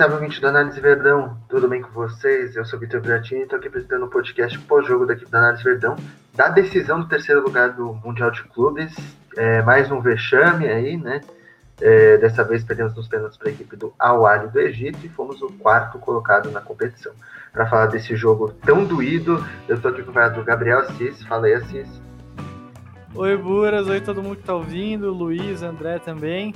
Salve, ouvinte da Análise Verdão. Tudo bem com vocês? Eu sou o Vitor Bratini e estou aqui apresentando o um podcast pós-jogo da equipe da Análise Verdão da decisão do terceiro lugar do Mundial de Clubes. É, mais um vexame aí, né? É, dessa vez perdemos nos pênaltis para a equipe do Al do Egito e fomos o quarto colocado na competição. Para falar desse jogo tão doído, eu estou aqui com o Gabriel Assis. Fala aí, Assis. Oi, Buras. Oi, todo mundo que está ouvindo. Luiz, André também.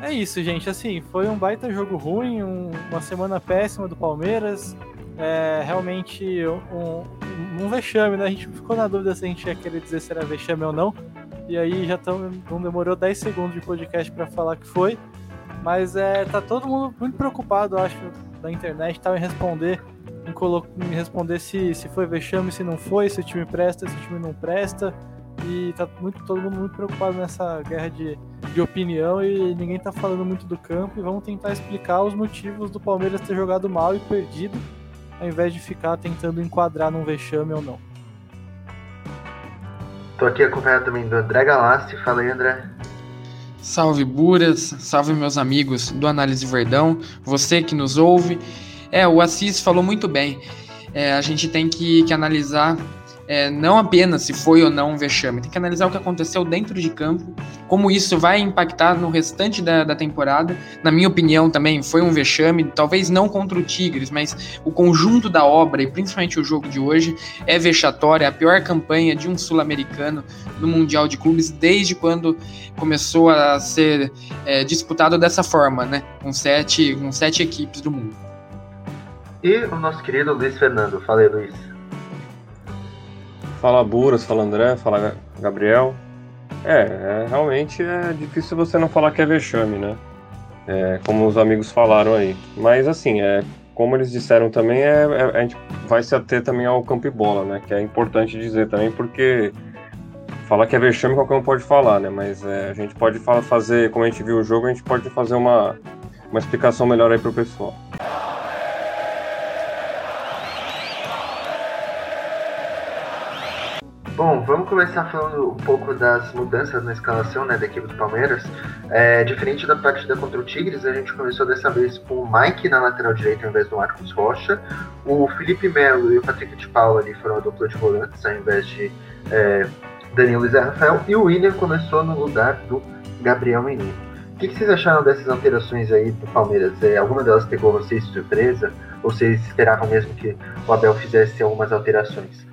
É isso, gente. Assim, foi um baita jogo ruim, um, uma semana péssima do Palmeiras. É realmente um, um, vexame, né? A gente ficou na dúvida se a gente ia querer dizer se era vexame ou não. E aí já tão, não demorou 10 segundos de podcast para falar que foi. Mas é, tá todo mundo muito preocupado, acho, da internet, tá, em responder, em, em responder se, se foi vexame, se não foi, se o time presta, se o time não presta. E tá muito, todo mundo muito preocupado nessa guerra de, de opinião e ninguém tá falando muito do campo. E vamos tentar explicar os motivos do Palmeiras ter jogado mal e perdido, ao invés de ficar tentando enquadrar num vexame ou não. Tô aqui acompanhado também do André Galassi. Fala aí, André. Salve Buras, salve meus amigos do Análise Verdão, você que nos ouve. É, o Assis falou muito bem. É, a gente tem que, que analisar é, não apenas se foi ou não um vexame, tem que analisar o que aconteceu dentro de campo, como isso vai impactar no restante da, da temporada. Na minha opinião, também foi um vexame, talvez não contra o Tigres, mas o conjunto da obra, e principalmente o jogo de hoje, é vexatório, é a pior campanha de um sul-americano no Mundial de Clubes desde quando começou a ser é, disputado dessa forma, né? Com sete, com sete equipes do mundo. E o nosso querido Luiz Fernando. Fala aí, Luiz. Fala Buras, fala André, fala Gabriel. É, é, realmente é difícil você não falar que é vexame, né? É, como os amigos falaram aí. Mas assim, é, como eles disseram também, é, é, a gente vai se ater também ao campo e bola, né? Que é importante dizer também, porque falar que é vexame qualquer um pode falar, né? Mas é, a gente pode fazer, como a gente viu o jogo, a gente pode fazer uma, uma explicação melhor aí pro pessoal. Bom, vamos começar falando um pouco das mudanças na escalação né, da equipe do Palmeiras. É, diferente da partida contra o Tigres, a gente começou dessa vez com o Mike na lateral direita ao invés do Marcos Rocha. O Felipe Melo e o Patrick de Paula ali foram a dupla de volantes ao invés de é, Danilo e Zé Rafael. E o William começou no lugar do Gabriel Menino. O que, que vocês acharam dessas alterações aí do Palmeiras? É, alguma delas pegou vocês de surpresa? Ou vocês esperavam mesmo que o Abel fizesse algumas alterações?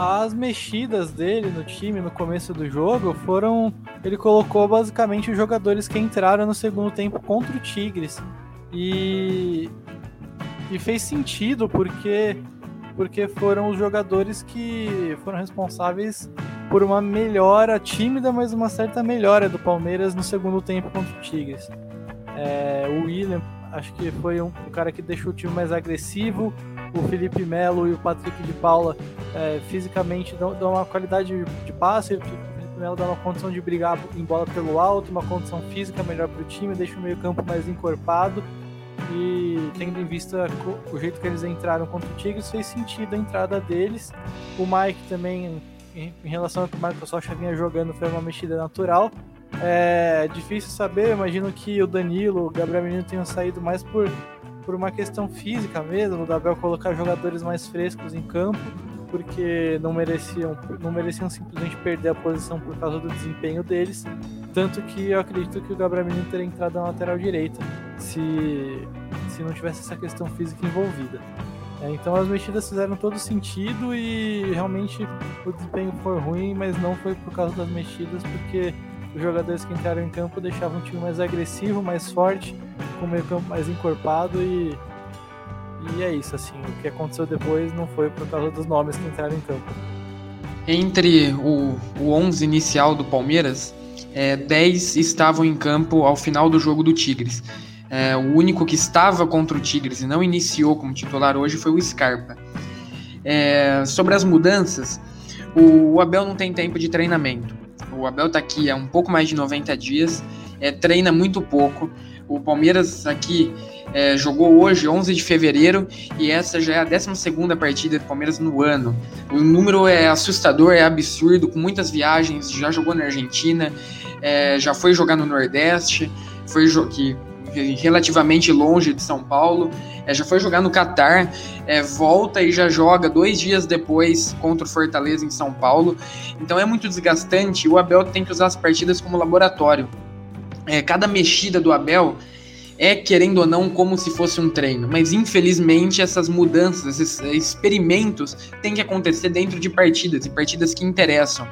As mexidas dele no time no começo do jogo foram. Ele colocou basicamente os jogadores que entraram no segundo tempo contra o Tigres. E. E fez sentido porque. Porque foram os jogadores que foram responsáveis por uma melhora tímida, mas uma certa melhora do Palmeiras no segundo tempo contra o Tigres. É, o William, acho que foi um, o cara que deixou o time mais agressivo o Felipe Melo e o Patrick de Paula é, fisicamente dão, dão, uma qualidade de passe, o Felipe Melo dá uma condição de brigar em bola pelo alto, uma condição física melhor para o time, deixa o meio campo mais encorpado e tendo em vista o jeito que eles entraram contra o Tigres, fez sentido a entrada deles. O Mike também, em relação ao que o Marcos Rocha vinha jogando, foi uma mexida natural. É difícil saber, imagino que o Danilo, o Gabriel Menino tenham saído mais por por uma questão física mesmo, da Abel colocar jogadores mais frescos em campo, porque não mereciam, não mereciam simplesmente perder a posição por causa do desempenho deles. Tanto que eu acredito que o Gabriel Menino teria entrado na lateral direita se, se não tivesse essa questão física envolvida. É, então as mexidas fizeram todo sentido e realmente o desempenho foi ruim, mas não foi por causa das mexidas, porque os jogadores que entraram em campo deixavam o time mais agressivo, mais forte, com o meio campo mais encorpado e, e é isso, assim, o que aconteceu depois não foi por causa dos nomes que entraram em campo. Entre o, o 11 inicial do Palmeiras, é, 10 estavam em campo ao final do jogo do Tigres. É, o único que estava contra o Tigres e não iniciou como titular hoje foi o Scarpa. É, sobre as mudanças, o, o Abel não tem tempo de treinamento. O Abel está aqui há um pouco mais de 90 dias, é, treina muito pouco. O Palmeiras aqui é, jogou hoje, 11 de fevereiro, e essa já é a 12 partida do Palmeiras no ano. O número é assustador, é absurdo, com muitas viagens. Já jogou na Argentina, é, já foi jogar no Nordeste, foi que relativamente longe de São Paulo, é, já foi jogar no Catar, é, volta e já joga dois dias depois contra o Fortaleza em São Paulo. Então é muito desgastante. O Abel tem que usar as partidas como laboratório. É, cada mexida do Abel é, querendo ou não, como se fosse um treino. Mas infelizmente essas mudanças, esses experimentos têm que acontecer dentro de partidas e partidas que interessam.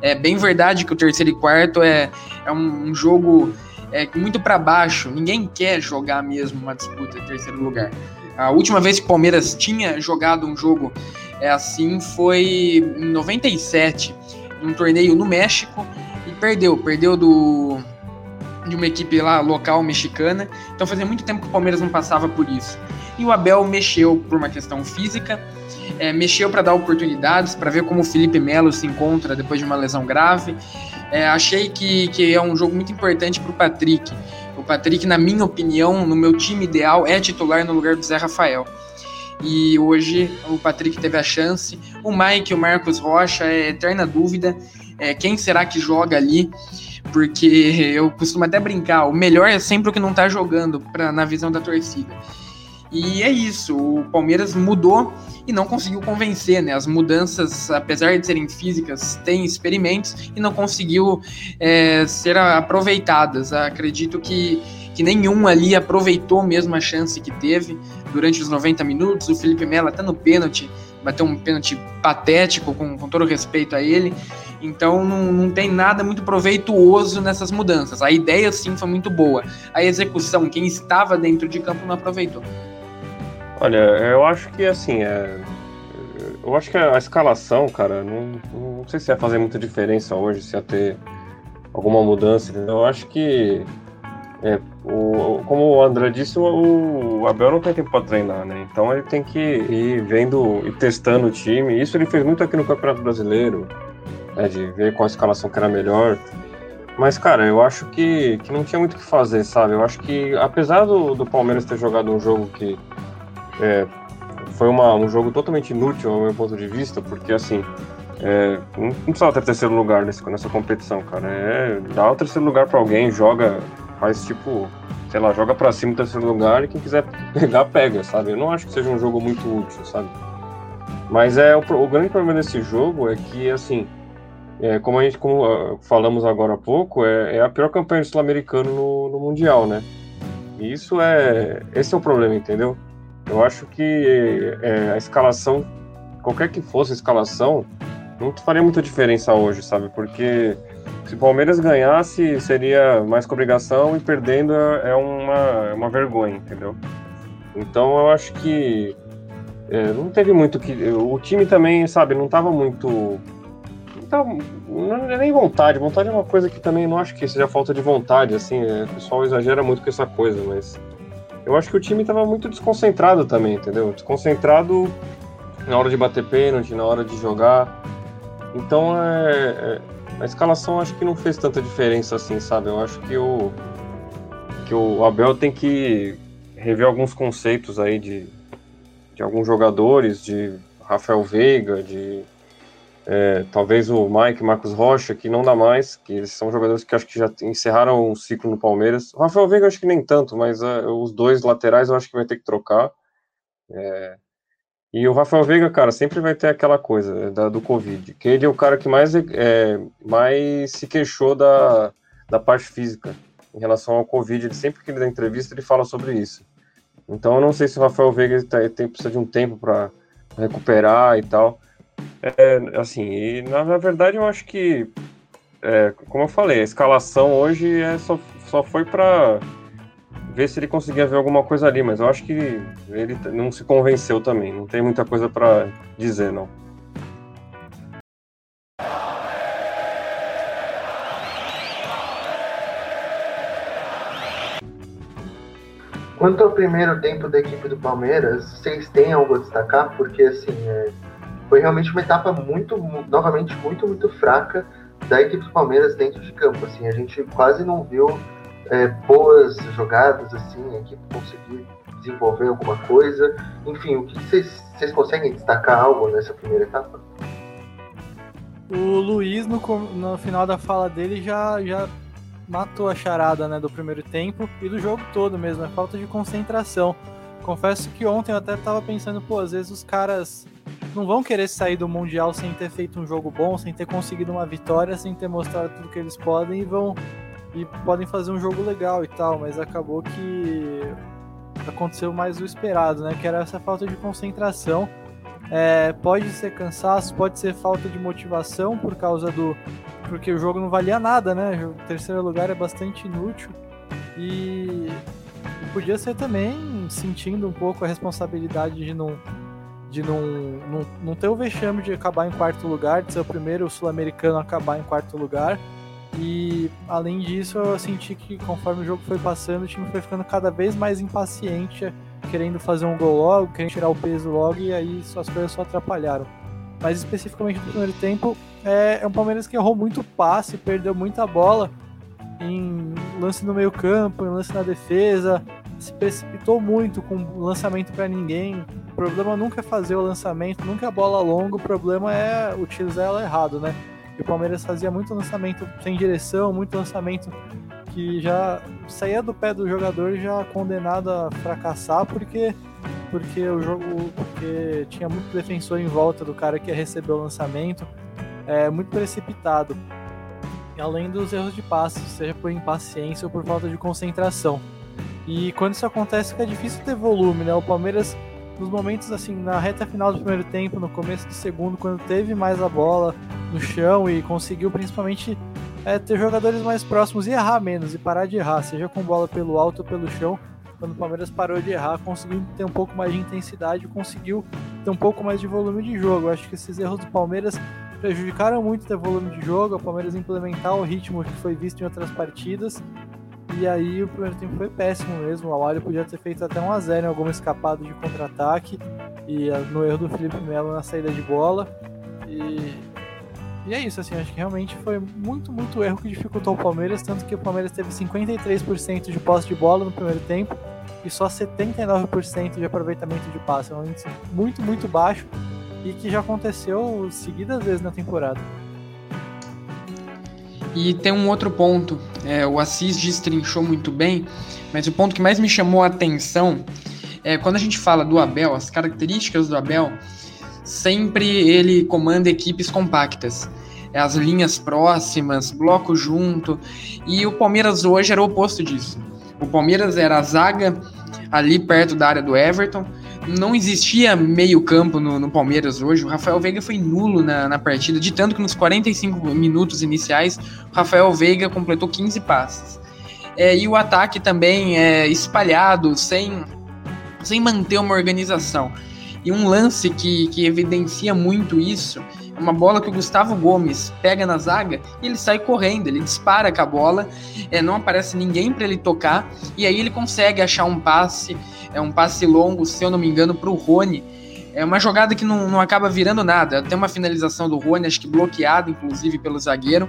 É bem verdade que o terceiro e quarto é, é um, um jogo é, muito para baixo. Ninguém quer jogar mesmo uma disputa em terceiro lugar. A última vez que o Palmeiras tinha jogado um jogo é, assim foi em 97, um torneio no México, e perdeu. Perdeu do, de uma equipe lá local mexicana. Então fazia muito tempo que o Palmeiras não passava por isso. E o Abel mexeu por uma questão física é, mexeu para dar oportunidades, para ver como o Felipe Melo se encontra depois de uma lesão grave. É, achei que, que é um jogo muito importante para o Patrick. O Patrick, na minha opinião, no meu time ideal, é titular no lugar do Zé Rafael. E hoje o Patrick teve a chance. O Mike, o Marcos Rocha, é eterna dúvida. É, quem será que joga ali? Porque eu costumo até brincar, o melhor é sempre o que não está jogando pra, na visão da torcida. E é isso, o Palmeiras mudou e não conseguiu convencer, né? As mudanças, apesar de serem físicas, têm experimentos e não conseguiu é, ser aproveitadas. Acredito que, que nenhum ali aproveitou mesmo a chance que teve durante os 90 minutos. O Felipe Melo até no pênalti, bateu um pênalti patético, com, com todo respeito a ele. Então não, não tem nada muito proveituoso nessas mudanças. A ideia sim foi muito boa. A execução, quem estava dentro de campo não aproveitou. Olha, eu acho que assim, é... eu acho que a escalação, cara, não, não sei se ia fazer muita diferença hoje, se ia ter alguma mudança. Eu acho que, é, o, como o André disse, o, o Abel não tem tempo para treinar, né? Então ele tem que ir vendo e testando o time. Isso ele fez muito aqui no Campeonato Brasileiro, né, de ver qual a escalação que era melhor. Mas, cara, eu acho que, que não tinha muito o que fazer, sabe? Eu acho que, apesar do, do Palmeiras ter jogado um jogo que é, foi uma, um jogo totalmente inútil ao meu ponto de vista, porque assim, é, não, precisava ter terceiro lugar nesse, nessa competição, cara. É, dá o terceiro lugar para alguém, joga, faz tipo, sei lá, joga para cima o terceiro lugar e quem quiser pegar, pega, sabe? Eu não acho que seja um jogo muito útil, sabe? Mas é o, o grande problema desse jogo é que, assim, é, como a gente como, uh, falamos agora há pouco, é, é a pior campanha sul-americano no, no Mundial, né? E isso é. Esse é o problema, entendeu? Eu acho que é, a escalação, qualquer que fosse a escalação, não faria muita diferença hoje, sabe? Porque se o Palmeiras ganhasse, seria mais com obrigação e perdendo é uma, é uma vergonha, entendeu? Então eu acho que é, não teve muito que. O time também, sabe, não estava muito. Não, tava, não é nem vontade. Vontade é uma coisa que também não acho que seja falta de vontade, assim. É, o pessoal exagera muito com essa coisa, mas eu acho que o time estava muito desconcentrado também, entendeu? Desconcentrado na hora de bater pênalti, na hora de jogar. Então, é, é, a escalação acho que não fez tanta diferença assim, sabe? Eu acho que o, que o Abel tem que rever alguns conceitos aí de, de alguns jogadores, de Rafael Veiga, de é, talvez o Mike, Marcos Rocha, que não dá mais, que eles são jogadores que acho que já encerraram um ciclo no Palmeiras. O Rafael Veiga acho que nem tanto, mas uh, os dois laterais eu acho que vai ter que trocar. É, e o Rafael Veiga, cara, sempre vai ter aquela coisa é, da, do Covid, que ele é o cara que mais, é, mais se queixou da, da parte física em relação ao Covid. Ele sempre que ele dá entrevista, ele fala sobre isso. Então eu não sei se o Rafael Veiga tá, tem, precisa de um tempo para recuperar e tal. É, assim, e na, na, verdade eu acho que, é, como eu falei, a escalação hoje é só, só foi para ver se ele conseguia ver alguma coisa ali, mas eu acho que ele não se convenceu também, não tem muita coisa para dizer, não. Quanto ao primeiro tempo da equipe do Palmeiras, vocês têm algo a destacar? Porque, assim, é, foi realmente uma etapa muito, novamente, muito, muito fraca da equipe do Palmeiras dentro de campo. Assim, a gente quase não viu é, boas jogadas, assim, a equipe conseguir desenvolver alguma coisa. Enfim, o que vocês conseguem destacar algo nessa primeira etapa? O Luiz, no, no final da fala dele, já, já matou a charada né, do primeiro tempo e do jogo todo mesmo, é falta de concentração. Confesso que ontem eu até tava pensando, pô, às vezes os caras não vão querer sair do Mundial sem ter feito um jogo bom, sem ter conseguido uma vitória, sem ter mostrado tudo que eles podem e vão e podem fazer um jogo legal e tal, mas acabou que aconteceu mais o esperado, né? Que era essa falta de concentração. É, pode ser cansaço, pode ser falta de motivação por causa do. Porque o jogo não valia nada, né? O terceiro lugar é bastante inútil. E, e podia ser também sentindo um pouco a responsabilidade de não. De não, não, não ter o vexame de acabar em quarto lugar, de ser o primeiro sul-americano a acabar em quarto lugar. E além disso, eu senti que conforme o jogo foi passando, o time foi ficando cada vez mais impaciente, querendo fazer um gol logo, querendo tirar o peso logo, e aí as coisas só atrapalharam. Mas especificamente no primeiro tempo, é, é um Palmeiras que errou muito passe, perdeu muita bola em lance no meio-campo, em lance na defesa, se precipitou muito com lançamento para ninguém. O problema nunca é fazer o lançamento, nunca é a bola longa, o problema é utilizar ela errado, né? o Palmeiras fazia muito lançamento sem direção, muito lançamento que já saía do pé do jogador já condenado a fracassar porque porque o jogo porque tinha muito defensor em volta do cara que ia receber o lançamento, é muito precipitado. Além dos erros de passe, seja por impaciência ou por falta de concentração. E quando isso acontece, fica difícil ter volume, né? O Palmeiras nos momentos assim, na reta final do primeiro tempo, no começo do segundo, quando teve mais a bola no chão e conseguiu principalmente é, ter jogadores mais próximos e errar menos e parar de errar, seja com bola pelo alto ou pelo chão. Quando o Palmeiras parou de errar, conseguiu ter um pouco mais de intensidade, conseguiu ter um pouco mais de volume de jogo. Eu acho que esses erros do Palmeiras prejudicaram muito ter volume de jogo, o Palmeiras implementar o ritmo que foi visto em outras partidas e aí o primeiro tempo foi péssimo mesmo. O Awali podia ter feito até 1 a 0 em alguma escapada de contra-ataque e ah, no erro do Felipe Melo na saída de bola. E, e é isso, assim, acho que realmente foi muito, muito erro que dificultou o Palmeiras, tanto que o Palmeiras teve 53% de posse de bola no primeiro tempo e só 79% de aproveitamento de passe. É um índice muito, muito baixo e que já aconteceu seguidas vezes na temporada. E tem um outro ponto, é, o Assis destrinchou muito bem, mas o ponto que mais me chamou a atenção é quando a gente fala do Abel, as características do Abel, sempre ele comanda equipes compactas. É, as linhas próximas, bloco junto, e o Palmeiras hoje era o oposto disso. O Palmeiras era a zaga ali perto da área do Everton, não existia meio campo no, no, Palmeiras hoje. O Rafael Veiga foi nulo na, na, partida, de tanto que nos 45 minutos iniciais, o Rafael Veiga completou 15 passes. É, e o ataque também é espalhado, sem, sem manter uma organização. E um lance que, que evidencia muito isso é uma bola que o Gustavo Gomes pega na zaga e ele sai correndo, ele dispara com a bola, é, não aparece ninguém para ele tocar, e aí ele consegue achar um passe é um passe longo, se eu não me engano, para o Rony. É uma jogada que não, não acaba virando nada. Tem uma finalização do Rony, acho que bloqueado, inclusive, pelo zagueiro.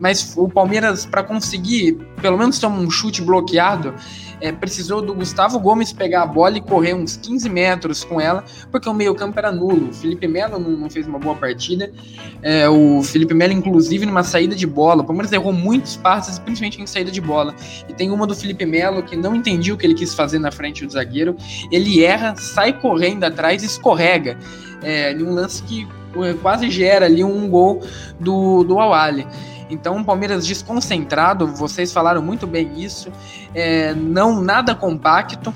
Mas o Palmeiras, para conseguir pelo menos ter um chute bloqueado, é, precisou do Gustavo Gomes pegar a bola e correr uns 15 metros com ela, porque o meio-campo era nulo. O Felipe Melo não, não fez uma boa partida. É, o Felipe Melo, inclusive, numa saída de bola. O Palmeiras errou muitos passes, principalmente em saída de bola. E tem uma do Felipe Melo que não entendi o que ele quis fazer na frente do zagueiro. Ele erra, sai correndo atrás e escorrega. É, um lance que é, quase gera ali um gol do, do Awali. Então, o Palmeiras desconcentrado, vocês falaram muito bem isso, é, não nada compacto.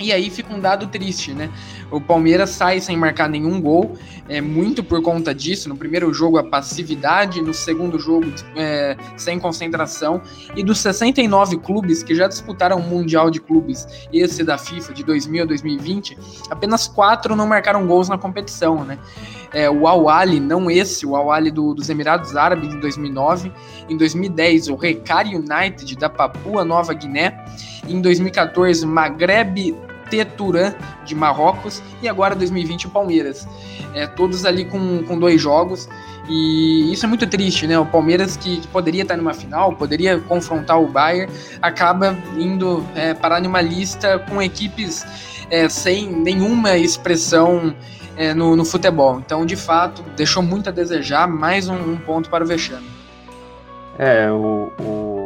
E aí fica um dado triste, né? O Palmeiras sai sem marcar nenhum gol, é muito por conta disso. No primeiro jogo, a passividade, no segundo jogo, é, sem concentração. E dos 69 clubes que já disputaram o Mundial de Clubes, esse da FIFA de 2000 a 2020, apenas quatro não marcaram gols na competição, né? é, o Al-Ali, não esse, o Al-Ali do, dos Emirados Árabes em 2009, em 2010 o Recari United da Papua Nova Guiné, em 2014 Maghreb Teturan de Marrocos e agora 2020 o Palmeiras. É, todos ali com, com dois jogos. E isso é muito triste, né? O Palmeiras, que, que poderia estar numa final, poderia confrontar o Bayern, acaba indo é, parar numa lista com equipes é, sem nenhuma expressão é, no, no, futebol. Então, de fato, deixou muito a desejar, mais um, um ponto para o vexame. É, o, o,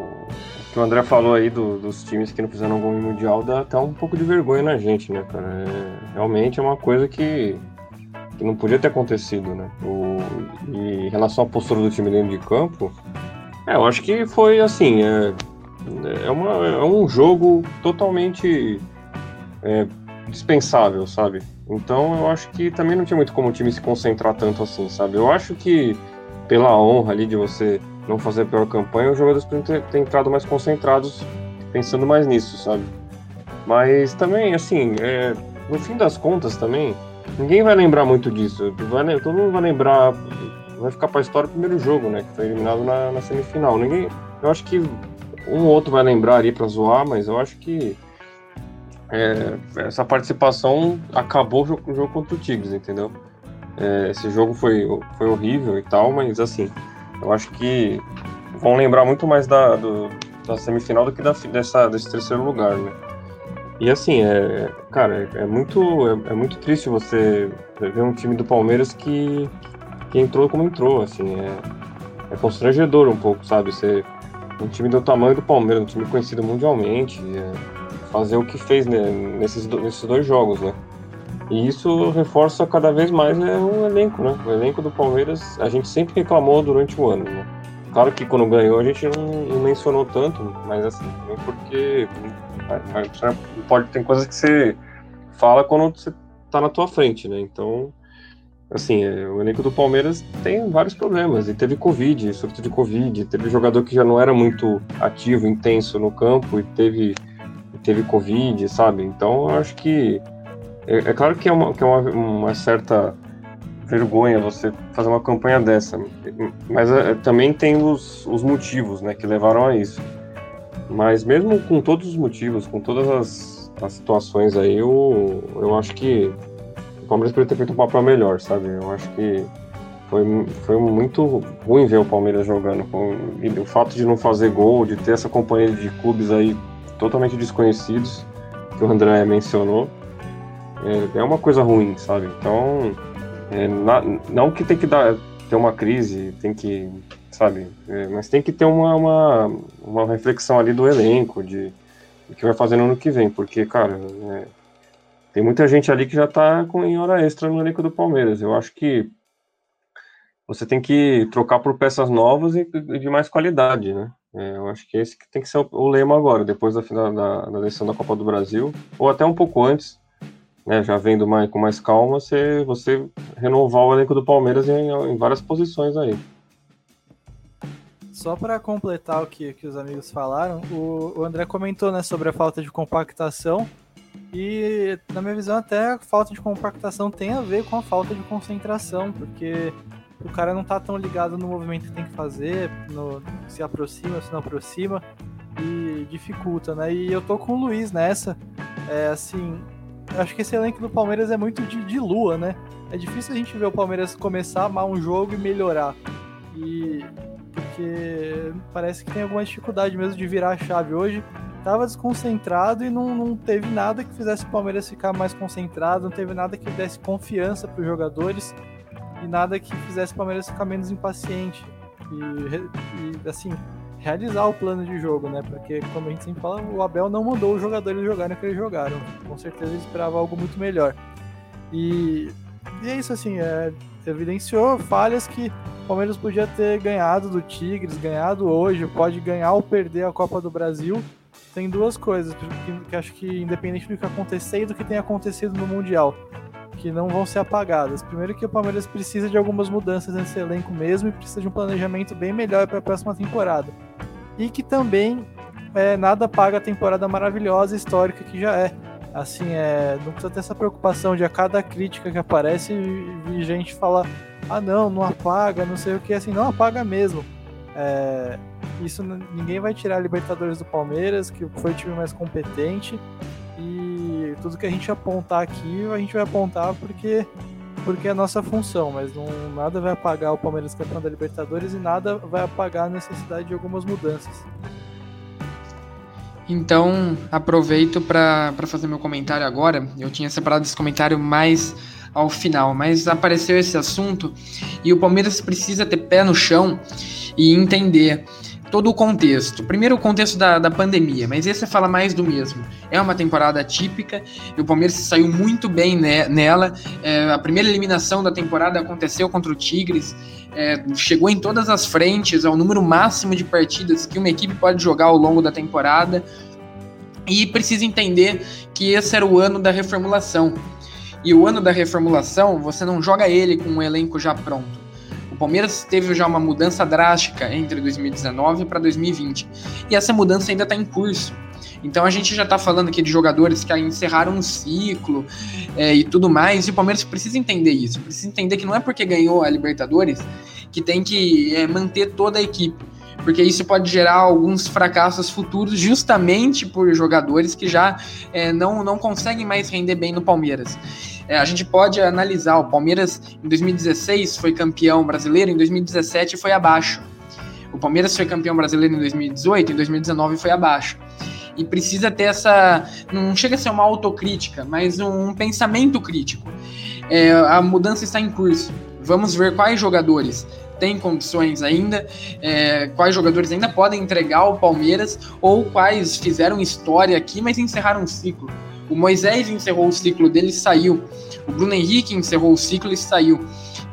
que o André falou aí do, dos times que não fizeram gol em Mundial dá até um pouco de vergonha na gente, né, cara? É, realmente é uma coisa que, que não podia ter acontecido, né? O, e em relação à postura do time dentro de campo, é, eu acho que foi assim, é, é, uma, é um jogo totalmente é, dispensável, sabe? Então eu acho que também não tinha muito como o time se concentrar tanto assim, sabe? Eu acho que pela honra ali de você não fazer pior campanha, os jogadores ter entrado mais concentrados, pensando mais nisso, sabe? Mas também, assim, é, no fim das contas também, ninguém vai lembrar muito disso. Vai, todo mundo vai lembrar, vai ficar para a história o primeiro jogo, né? Que foi eliminado na, na, semifinal. Ninguém, eu acho que um ou outro vai lembrar ali para zoar, mas eu acho que é, essa participação acabou o jogo, o jogo contra o Tigres, entendeu? É, esse jogo foi, foi horrível e tal, mas assim, eu acho que vão lembrar muito mais da, do, da semifinal do que da, dessa, desse terceiro lugar, né? E assim, é, cara, é, é muito, é, é, muito triste você ver um time do Palmeiras que, que entrou como entrou, assim, é, é constrangedor um pouco, sabe? Ser um time do tamanho do Palmeiras, um time conhecido mundialmente, é, fazer o que fez né, nesses, nesses dois jogos, né? E isso reforça cada vez mais né, o elenco, né? O elenco do Palmeiras, a gente sempre reclamou durante o ano, né? Claro que quando ganhou a gente não, não mencionou tanto, mas assim, também porque pode tem coisas que você fala quando você tá na tua frente, né? Então, assim, é, o elenco do Palmeiras tem vários problemas. E teve Covid, surto de Covid, teve jogador que já não era muito ativo, intenso no campo e teve, teve Covid, sabe? Então, eu acho que é, é claro que é, uma, que é uma, uma, certa vergonha você fazer uma campanha dessa, mas é, também tem os, os motivos né, que levaram a isso. Mas mesmo com todos os motivos, com todas as, as situações aí, eu, eu acho que o Palmeiras poderia ter feito um papel melhor, sabe? Eu acho que foi, foi muito ruim ver o Palmeiras jogando. Com, o fato de não fazer gol, de ter essa companhia de clubes aí totalmente desconhecidos, que o André mencionou, é, é uma coisa ruim, sabe? Então, é, na, não que tem que dar, ter uma crise, tem que, sabe? É, mas tem que ter uma, uma, uma, reflexão ali do elenco, de o que vai fazer no ano que vem, porque, cara, é, tem muita gente ali que já tá com, em hora extra no elenco do Palmeiras. Eu acho que você tem que trocar por peças novas e, e de mais qualidade, né? É, eu acho que esse que tem que ser o, o lema agora, depois da, da, da decisão da Copa do Brasil, ou até um pouco antes, né, já vendo mais, com mais calma, você, você renovar o elenco do Palmeiras em, em várias posições aí. Só para completar o que, que os amigos falaram, o, o André comentou né, sobre a falta de compactação. E, na minha visão, até a falta de compactação tem a ver com a falta de concentração, porque o cara não tá tão ligado no movimento que tem que fazer, no, se aproxima, se não aproxima, e dificulta, né? E eu tô com o Luiz nessa. É assim, acho que esse elenco do Palmeiras é muito de, de, lua, né? É difícil a gente ver o Palmeiras começar mal um jogo e melhorar. E porque parece que tem alguma dificuldade mesmo de virar a chave hoje. Tava desconcentrado e não, não teve nada que fizesse o Palmeiras ficar mais concentrado, não teve nada que desse confiança para os jogadores e nada que fizesse o Palmeiras ficar menos impaciente. E, e assim, realizar o plano de jogo, né? Porque, como a gente sempre fala, o Abel não mandou os jogadores jogarem o que eles jogaram. Com certeza ele esperava algo muito melhor. E, e é isso, assim, é, evidenciou falhas que o Palmeiras podia ter ganhado do Tigres, ganhado hoje, pode ganhar ou perder a Copa do Brasil. Tem duas coisas que, que acho que, independente do que acontecer e do que tenha acontecido no Mundial, que não vão ser apagadas. Primeiro que o Palmeiras precisa de algumas mudanças nesse elenco mesmo e precisa de um planejamento bem melhor para a próxima temporada. E que também é, nada paga a temporada maravilhosa histórica que já é. Assim, é, não precisa ter essa preocupação de a cada crítica que aparece e gente falar ah não, não apaga, não sei o que, assim, não apaga mesmo. É, isso ninguém vai tirar a Libertadores do Palmeiras, que foi o time mais competente e tudo que a gente apontar aqui, a gente vai apontar porque porque é nossa função, mas não, nada vai apagar o Palmeiras campeão da Libertadores e nada vai apagar a necessidade de algumas mudanças. Então, aproveito para fazer meu comentário agora. Eu tinha separado esse comentário mais ao final, mas apareceu esse assunto e o Palmeiras precisa ter pé no chão e entender todo o contexto. Primeiro o contexto da, da pandemia, mas esse fala mais do mesmo. É uma temporada atípica e o Palmeiras saiu muito bem ne nela. É, a primeira eliminação da temporada aconteceu contra o Tigres. É, chegou em todas as frentes, ao número máximo de partidas que uma equipe pode jogar ao longo da temporada. E precisa entender que esse era o ano da reformulação. E o ano da reformulação, você não joga ele com um elenco já pronto. O Palmeiras teve já uma mudança drástica entre 2019 para 2020. E essa mudança ainda está em curso. Então a gente já está falando aqui de jogadores que encerraram um ciclo é, e tudo mais. E o Palmeiras precisa entender isso. Precisa entender que não é porque ganhou a Libertadores que tem que é, manter toda a equipe porque isso pode gerar alguns fracassos futuros justamente por jogadores que já é, não, não conseguem mais render bem no Palmeiras. É, a gente pode analisar, o Palmeiras em 2016 foi campeão brasileiro, em 2017 foi abaixo. O Palmeiras foi campeão brasileiro em 2018, em 2019 foi abaixo. E precisa ter essa. Não chega a ser uma autocrítica, mas um pensamento crítico. É, a mudança está em curso. Vamos ver quais jogadores tem condições ainda, é, quais jogadores ainda podem entregar ao Palmeiras ou quais fizeram história aqui, mas encerraram um ciclo. O Moisés encerrou o ciclo dele e saiu. O Bruno Henrique encerrou o ciclo e saiu.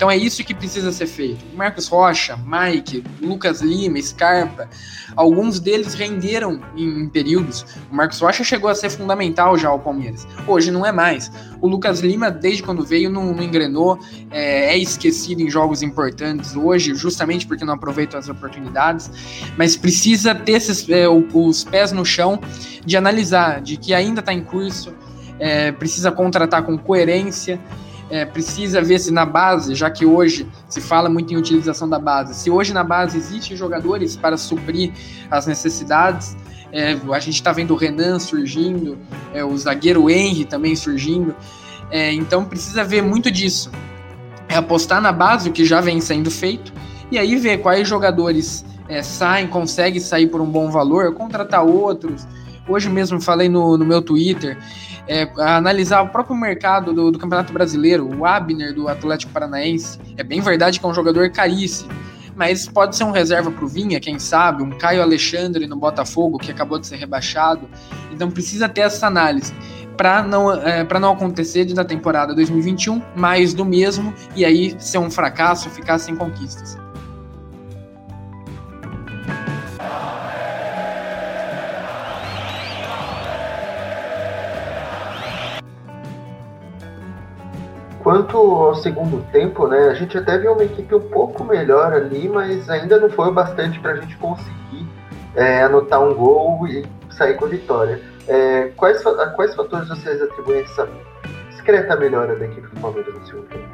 Então é isso que precisa ser feito. Marcos Rocha, Mike, Lucas Lima, Scarpa, alguns deles renderam em, em, períodos. O Marcos Rocha chegou a ser fundamental já ao Palmeiras. Hoje não é mais. O Lucas Lima, desde quando veio, não, não engrenou, é, é, esquecido em jogos importantes hoje, justamente porque não aproveita as oportunidades. Mas precisa ter esses, é, os pés no chão de analisar, de que ainda está em curso, é, precisa contratar com coerência é, precisa ver se na base, já que hoje se fala muito em utilização da base, se hoje na base existem jogadores para suprir as necessidades. É, a gente está vendo o Renan surgindo, é, o zagueiro Henry também surgindo. É, então precisa ver muito disso. É apostar na base, o que já vem sendo feito, e aí ver quais jogadores é, saem, conseguem sair por um bom valor, contratar outros. Hoje mesmo falei no, no meu Twitter é, analisar o próprio mercado do, do, Campeonato Brasileiro, o Abner do Atlético Paranaense. É bem verdade que é um jogador caríssimo, mas pode ser um reserva para o Vinha, quem sabe, um Caio Alexandre no Botafogo, que acabou de ser rebaixado. Então precisa ter essa análise para não, é, não acontecer de, da temporada 2021 mais do mesmo e aí ser um fracasso, ficar sem conquistas. Quanto ao segundo tempo, né, a gente até viu uma equipe um pouco melhor ali, mas ainda não foi o bastante para a gente conseguir é, anotar um gol e sair com vitória. É, quais, a quais fatores vocês atribuem essa discreta melhora da equipe do Palmeiras no segundo tempo?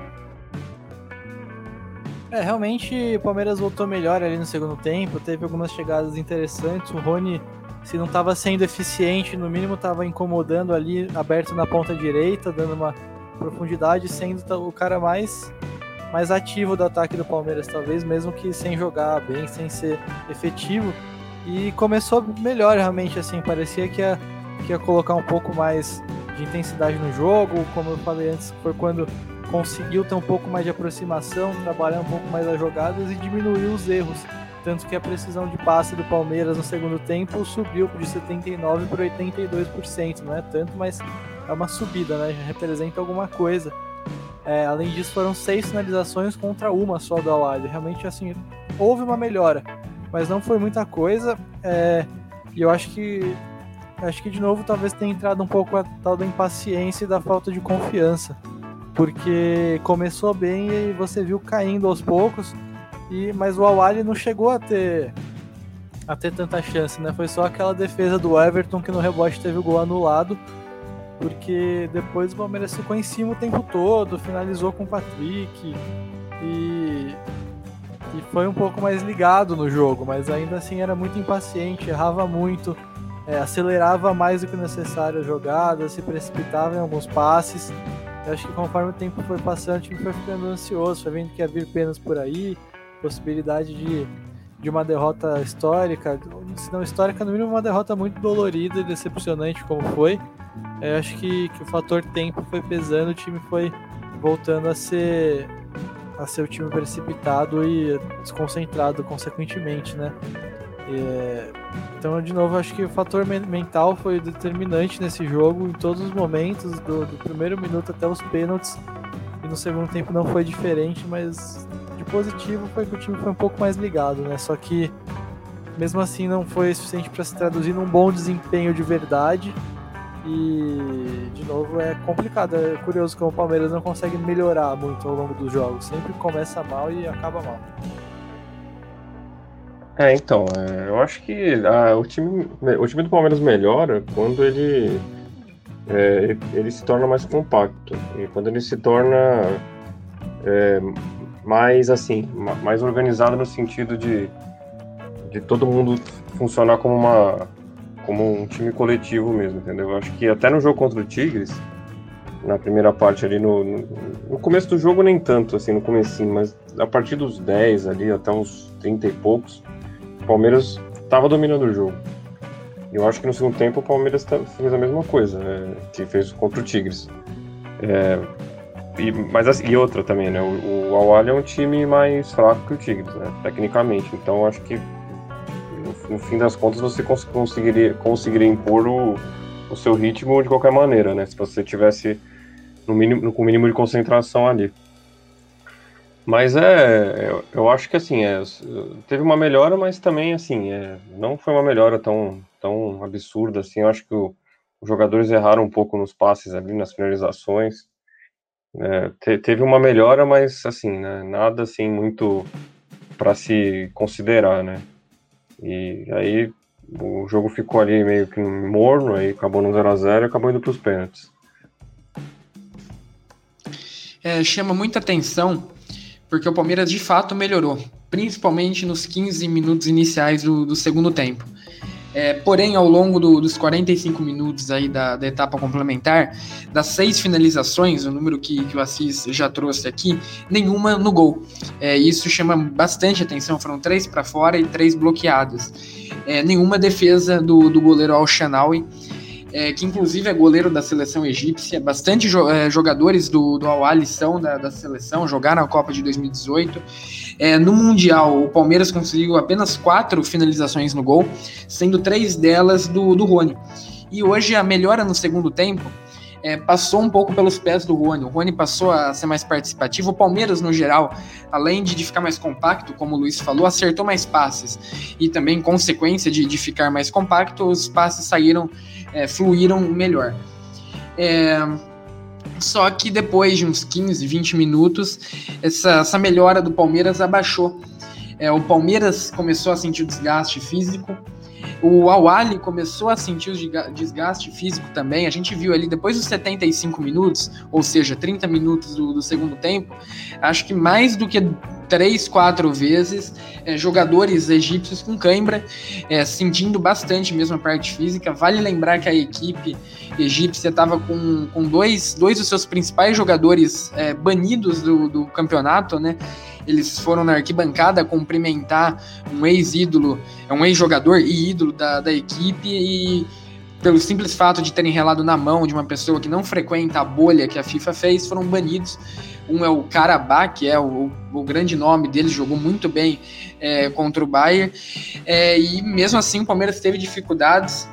É, realmente o Palmeiras voltou melhor ali no segundo tempo, teve algumas chegadas interessantes. O Rony, se não estava sendo eficiente, no mínimo estava incomodando ali, aberto na ponta direita, dando uma profundidade, sendo o cara mais mais ativo do ataque do Palmeiras, talvez, mesmo que sem jogar bem, sem ser efetivo. E começou melhor, realmente, assim, parecia que ia, que ia colocar um pouco mais de intensidade no jogo, como eu falei antes, foi quando conseguiu ter um pouco mais de aproximação, trabalhar um pouco mais as jogadas e diminuir os erros. Tanto que a precisão de passe do Palmeiras no segundo tempo subiu de 79% para 82%, não é tanto, mas é uma subida, né? Já representa alguma coisa. É, além disso, foram seis finalizações contra uma só do Awali. Realmente, assim, houve uma melhora, mas não foi muita coisa. É, e eu acho que, acho que de novo, talvez tenha entrado um pouco a tal da impaciência e da falta de confiança, porque começou bem e você viu caindo aos poucos. E mas o Awali não chegou a ter a ter tanta chance, né? Foi só aquela defesa do Everton que no rebote teve o gol anulado porque depois o Palmeiras ficou em cima o tempo todo, finalizou com o Patrick e, e foi um pouco mais ligado no jogo, mas ainda assim era muito impaciente, errava muito, é, acelerava mais do que necessário as jogadas, se precipitava em alguns passes. Eu acho que conforme o tempo foi passando, o time foi ficando ansioso, foi vendo que ia vir penas por aí, possibilidade de, de uma derrota histórica, se não histórica, no mínimo uma derrota muito dolorida e decepcionante como foi. Eu acho que, que o fator tempo foi pesando, o time foi voltando a ser a ser o time precipitado e desconcentrado consequentemente, né? É, então, de novo, acho que o fator mental foi determinante nesse jogo, em todos os momentos, do, do primeiro minuto até os pênaltis. E no segundo tempo não foi diferente, mas positivo foi que o time foi um pouco mais ligado, né? Só que mesmo assim não foi suficiente para se traduzir num bom desempenho de verdade. E de novo é complicado, é curioso como o Palmeiras não consegue melhorar muito ao longo dos jogos. Sempre começa mal e acaba mal. É, então, é, eu acho que ah, o, time, o time do Palmeiras melhora quando ele, é, ele se torna mais compacto. E quando ele se torna é, mais assim, mais organizado no sentido de, de todo mundo funcionar como uma como um time coletivo mesmo, entendeu? Eu acho que até no jogo contra o Tigres, na primeira parte ali no, no, começo do jogo nem tanto assim no comecinho, mas a partir dos 10 ali até uns 30 e poucos, Palmeiras estava dominando o jogo. Eu acho que no segundo tempo o Palmeiras fez a mesma coisa né, que fez contra o Tigres. É, e, mas assim, e outra também, né? O, o Awali é um time mais fraco que o Tigres, né? Tecnicamente. Então acho que no, no, fim das contas você cons conseguiria, conseguiria impor o, o seu ritmo de qualquer maneira, né? Se você tivesse no mínimo, com o mínimo de concentração ali. Mas é, eu, eu acho que assim, é, teve uma melhora, mas também assim, é, não foi uma melhora tão, tão absurda assim. Eu acho que o, os jogadores erraram um pouco nos passes ali, nas finalizações. É, te, teve uma melhora, mas assim, né, nada assim muito para se considerar, né? E aí o jogo ficou ali meio que morno, aí acabou no 0 a 0 e acabou indo para os pênaltis. É, chama muita atenção porque o Palmeiras de fato melhorou, principalmente nos 15 minutos iniciais do, do segundo tempo. É, porém, ao longo do, dos 45 minutos aí da, da, etapa complementar, das seis finalizações, o número que, que o Assis já trouxe aqui, nenhuma no gol. É, isso chama bastante atenção, foram três para fora e três bloqueadas. É, nenhuma defesa do, do goleiro Al-Shanawi é, que inclusive é goleiro da seleção egípcia. Bastante jo é, jogadores do, do Al são da, da, seleção, jogaram a Copa de 2018. É, no Mundial, o Palmeiras conseguiu apenas quatro finalizações no gol, sendo três delas do, do Rony. E hoje a melhora no segundo tempo é, passou um pouco pelos pés do Rony. O Rony passou a ser mais participativo. O Palmeiras, no geral, além de, de ficar mais compacto, como o Luiz falou, acertou mais passes. E também, consequência de, de ficar mais compacto, os passes saíram é, fluíram melhor. É, só que depois de uns 15, 20 minutos, essa, essa melhora do Palmeiras abaixou. É, o Palmeiras começou a sentir o desgaste físico, o Awali começou a sentir o desgaste físico também. A gente viu ali depois dos 75 minutos, ou seja, 30 minutos do, do segundo tempo, acho que mais do que três, quatro vezes é, jogadores egípcios com cãibra, é, sentindo bastante mesmo a parte física. Vale lembrar que a equipe egípcia estava com, com dois, dois dos seus principais jogadores é, banidos do, do campeonato, né? eles foram na arquibancada cumprimentar um ex-ídolo, é um ex-jogador e ídolo da, da equipe e pelo simples fato de terem relado na mão de uma pessoa que não frequenta a bolha que a FIFA fez, foram banidos. Um é o Karabakh, que é o, o grande nome dele, jogou muito bem é, contra o Bayern. É, e mesmo assim o Palmeiras teve dificuldades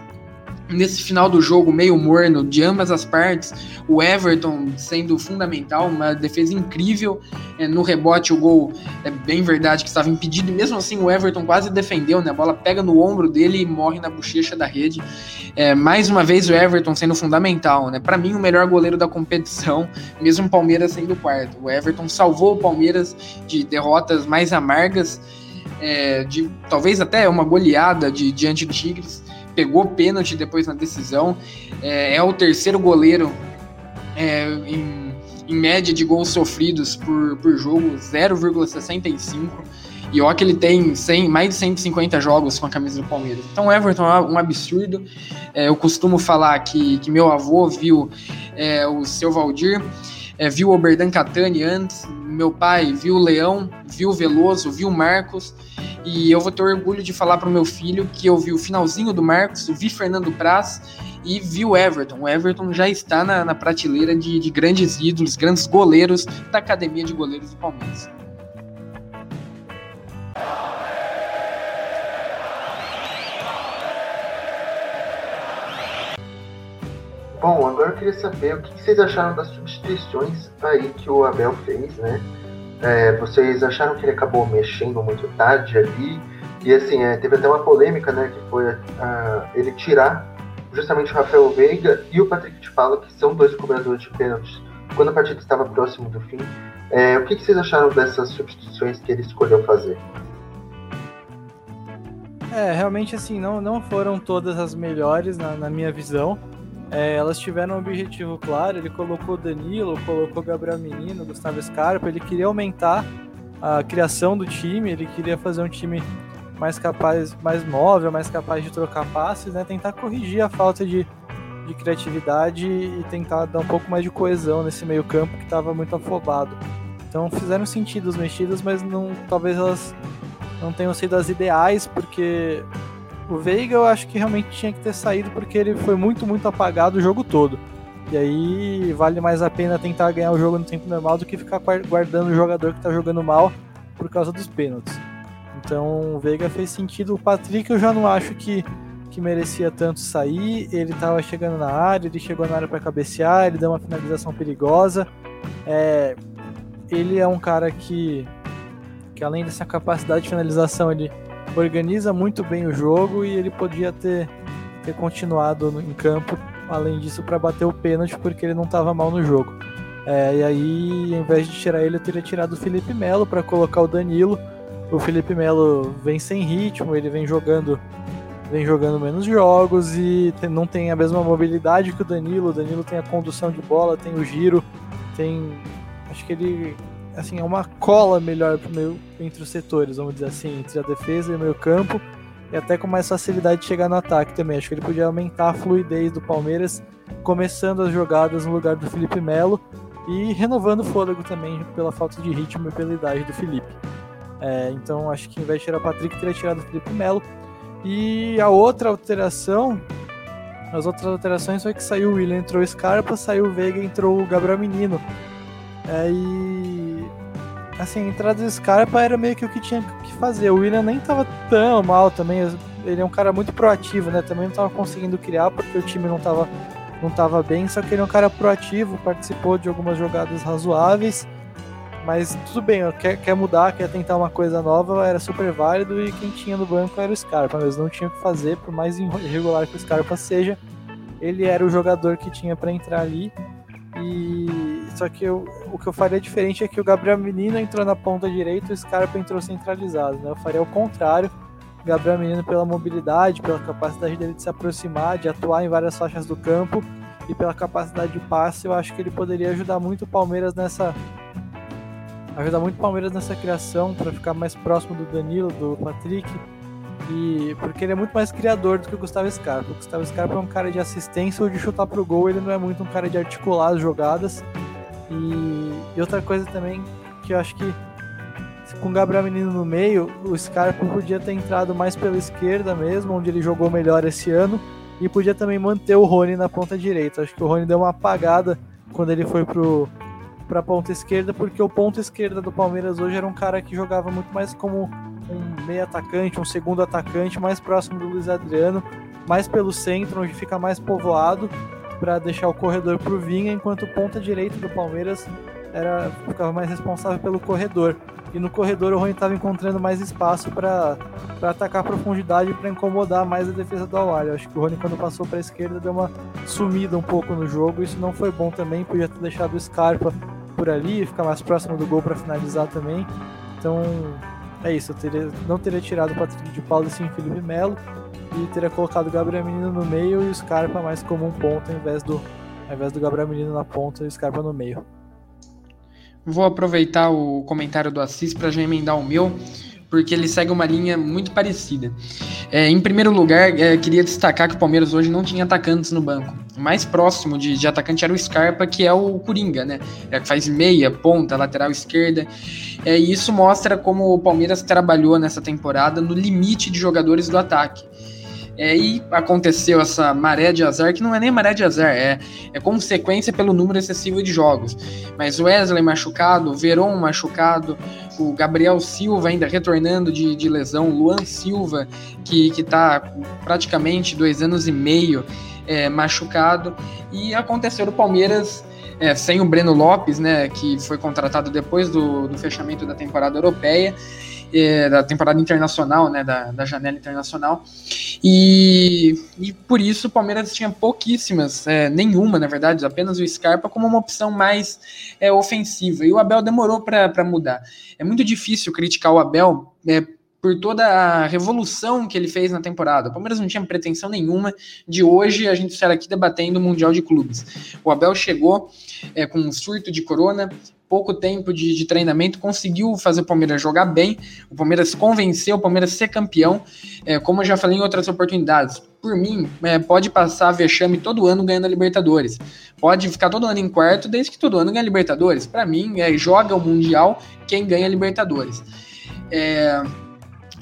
nesse final do jogo meio morno de ambas as partes, o Everton sendo fundamental, uma defesa incrível é, no rebote, o gol é bem verdade que estava impedido, e mesmo assim o Everton quase defendeu, né? A bola pega no ombro dele e morre na bochecha da rede. É, mais uma vez o Everton sendo fundamental, né? Para mim o melhor goleiro da competição, mesmo o Palmeiras sendo quarto. O Everton salvou o Palmeiras de derrotas mais amargas, é, de talvez até uma goleada de diante do Tigres pegou pênalti depois na decisão. É, é o terceiro goleiro é, em, em, média de gols sofridos por, por jogo, 0,65. E ó que ele tem 100, mais de 150 jogos com a camisa do Palmeiras. Então Everton é um absurdo. É, eu costumo falar que, que meu avô viu é, o seu Valdir, é, viu o Oberdan Catani antes, meu pai viu o Leão, viu o Veloso, viu o Marcos. E eu vou ter orgulho de falar para o meu filho que eu vi o finalzinho do Marcos, vi Fernando Praz e vi o Everton. O Everton já está na, na prateleira de, de grandes ídolos, grandes goleiros da academia de goleiros do Palmeiras. Bom, agora eu queria saber o que vocês acharam das substituições aí que o Abel fez, né? É, vocês acharam que ele acabou mexendo muito tarde ali? E assim, é, teve até uma polêmica, né? Que foi uh, ele tirar justamente o Rafael Veiga e o Patrick de Paula, que são dois cobradores de pênaltis, quando a partida estava próximo do fim. É, o que, que vocês acharam dessas substituições que ele escolheu fazer? É, realmente assim, não, não foram todas as melhores na, na minha visão. É, elas tiveram um objetivo claro, ele colocou Danilo, colocou Gabriel Menino, Gustavo Scarpa, ele queria aumentar a criação do time, ele queria fazer um time mais capaz, mais móvel, mais capaz de trocar passes, né? Tentar corrigir a falta de, de criatividade e tentar dar um pouco mais de coesão nesse meio campo que estava muito afobado. Então fizeram sentido as mexidas, mas não, talvez elas não tenham sido as ideais, porque o Veiga eu acho que realmente tinha que ter saído porque ele foi muito, muito apagado o jogo todo. E aí vale mais a pena tentar ganhar o jogo no tempo normal do que ficar guardando o jogador que está jogando mal por causa dos pênaltis. Então o Veiga fez sentido. O Patrick eu já não acho que, que merecia tanto sair. Ele estava chegando na área, ele chegou na área para cabecear, ele deu uma finalização perigosa. É, ele é um cara que, que além dessa capacidade de finalização, ele organiza muito bem o jogo e ele podia ter, ter continuado no, em campo, além disso, para bater o pênalti, porque ele não estava mal no jogo. É, e aí, ao invés de tirar ele, eu teria tirado o Felipe Melo para colocar o Danilo. O Felipe Melo vem sem ritmo, ele vem jogando vem jogando menos jogos e tem, não tem a mesma mobilidade que o Danilo. O Danilo tem a condução de bola, tem o giro, tem. Acho que ele assim, é uma cola melhor pro meio, entre os setores, vamos dizer assim, entre a defesa e o meio campo, e até com mais facilidade de chegar no ataque também. Acho que ele podia aumentar a fluidez do Palmeiras, começando as jogadas no lugar do Felipe Melo e renovando o fôlego também pela falta de ritmo e pela idade do Felipe. É, então acho que em vez de tirar o Patrick, teria tirado o Felipe Melo. E a outra alteração, as outras alterações foi que saiu o William, entrou o Scarpa, saiu o Veiga, entrou o Gabriel Menino. É, e assim, entrada do Scarpa era meio que o que tinha que fazer. O William nem tava tão mal também. Ele é um cara muito proativo, né? Também não tava conseguindo criar porque o time não tava, não tava bem. Só que ele é um cara proativo, participou de algumas jogadas razoáveis. Mas tudo bem, quer, quer mudar, quer tentar uma coisa nova, era super válido e quem tinha no banco era o Scarpa, mas não tinha o que fazer, por mais irregular que o Scarpa seja, ele era o jogador que tinha para entrar ali. E só que eu, o que eu faria diferente é que o Gabriel Menino entrou na ponta direita e o Scarpa entrou centralizado. Né? Eu faria o contrário. Gabriel Menino pela mobilidade, pela capacidade dele de se aproximar, de atuar em várias faixas do campo e pela capacidade de passe, eu acho que ele poderia ajudar muito o Palmeiras nessa ajudar muito o Palmeiras nessa criação para ficar mais próximo do Danilo, do Patrick e porque ele é muito mais criador do que o Gustavo Scarpa. O Gustavo Scarpa é um cara de assistência ou de chutar pro gol, ele não é muito um cara de articular as jogadas. E, outra coisa também que eu acho que com o Gabriel Menino no meio, o Scarpa podia ter entrado mais pela esquerda mesmo, onde ele jogou melhor esse ano, e podia também manter o Rony na ponta direita. Acho que o Rony deu uma apagada quando ele foi pro para ponta esquerda, porque o ponto esquerda do Palmeiras hoje era um cara que jogava muito mais como um meio atacante, um segundo atacante, mais próximo do Luiz Adriano, mais pelo centro, onde fica mais povoado, para deixar o corredor para o Vinha, enquanto o ponta direita do Palmeiras era ficava mais responsável pelo corredor. E no corredor o Rony estava encontrando mais espaço para atacar a profundidade para incomodar mais a defesa do Awali. Acho que o Rony, quando passou para a esquerda, deu uma sumida um pouco no jogo. Isso não foi bom também. Podia ter deixado o Scarpa por ali, ficar mais próximo do gol para finalizar também. Então, é isso, eu teria, não teria tirado o Patrick de Paulo e sim Felipe Melo e teria colocado o Gabriel Menino no meio e o Scarpa mais como um ponto ao invés do, ao invés do Gabriel Menino na ponta e o Scarpa no meio. Vou aproveitar o comentário do Assis para já emendar o meu porque ele segue uma linha muito parecida. É, em primeiro lugar, é, queria destacar que o Palmeiras hoje não tinha atacantes no banco. O mais próximo de, de atacante era o Scarpa, que é o Coringa, né? É, que faz meia, ponta, lateral esquerda. É, e isso mostra como o Palmeiras trabalhou nessa temporada no limite de jogadores do ataque. É, e aconteceu essa maré de azar, que não é nem maré de azar, é, é consequência pelo número excessivo de jogos. Mas Wesley machucado, Veron machucado, o Gabriel Silva ainda retornando de, de lesão, Luan Silva, que está praticamente dois anos e meio é, machucado. E aconteceu o Palmeiras é, sem o Breno Lopes, né, que foi contratado depois do, do fechamento da temporada europeia, é, da temporada internacional, né, da, da janela internacional. E, e por isso o Palmeiras tinha pouquíssimas, é, nenhuma, na verdade, apenas o Scarpa como uma opção mais é, ofensiva. E o Abel demorou para mudar. É muito difícil criticar o Abel é, por toda a revolução que ele fez na temporada. O Palmeiras não tinha pretensão nenhuma de hoje a gente estar aqui debatendo o Mundial de Clubes. O Abel chegou é, com um surto de corona, pouco tempo de, de, treinamento, conseguiu fazer o Palmeiras jogar bem, o Palmeiras convenceu o Palmeiras ser campeão, é, como eu já falei em outras oportunidades. Por mim, é, pode passar vexame todo ano ganhando a Libertadores. Pode ficar todo ano em quarto, desde que todo ano ganha a Libertadores. Para mim, é, joga o Mundial quem ganha a Libertadores. É,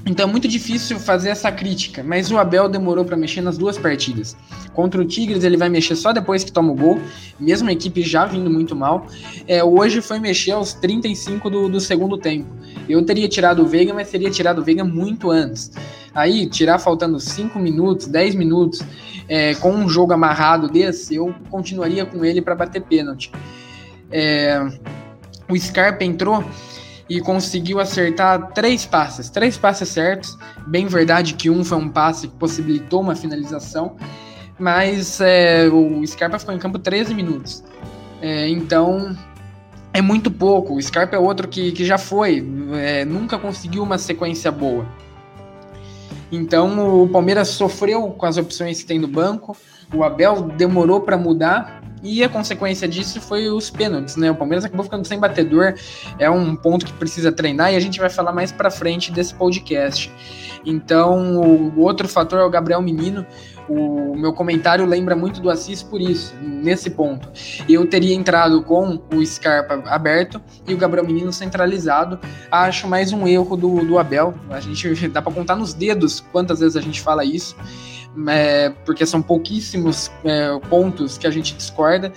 então é muito difícil fazer essa crítica, mas o Abel demorou para mexer nas duas partidas. Contra o Tigres ele vai mexer só depois que toma o gol, mesmo a equipe já vindo muito mal. É, hoje foi mexer aos 35 do, do segundo tempo. Eu teria tirado o Veiga, mas teria tirado o Veiga muito antes. Aí, tirar faltando 5 minutos, 10 minutos, é, com um jogo amarrado desse, eu continuaria com ele para bater pênalti. É, o Scarpa entrou e conseguiu acertar três passes, três passes certos. Bem verdade que um foi um passe que possibilitou uma finalização, mas é, o Scarpa ficou em campo 13 minutos. É, então é muito pouco. O Scarpa é outro que, que já foi, é, nunca conseguiu uma sequência boa. Então o Palmeiras sofreu com as opções que tem no banco. O Abel demorou para mudar e a consequência disso foi os pênaltis, né? O Palmeiras acabou ficando sem batedor, é um ponto que precisa treinar e a gente vai falar mais para frente desse podcast. Então, o outro fator é o Gabriel Menino. O meu comentário lembra muito do Assis por isso, nesse ponto. Eu teria entrado com o Scarpa aberto e o Gabriel Menino centralizado. Acho mais um erro do, do Abel. A gente dá para contar nos dedos quantas vezes a gente fala isso é, porque são pouquíssimos é, pontos que a gente discorda,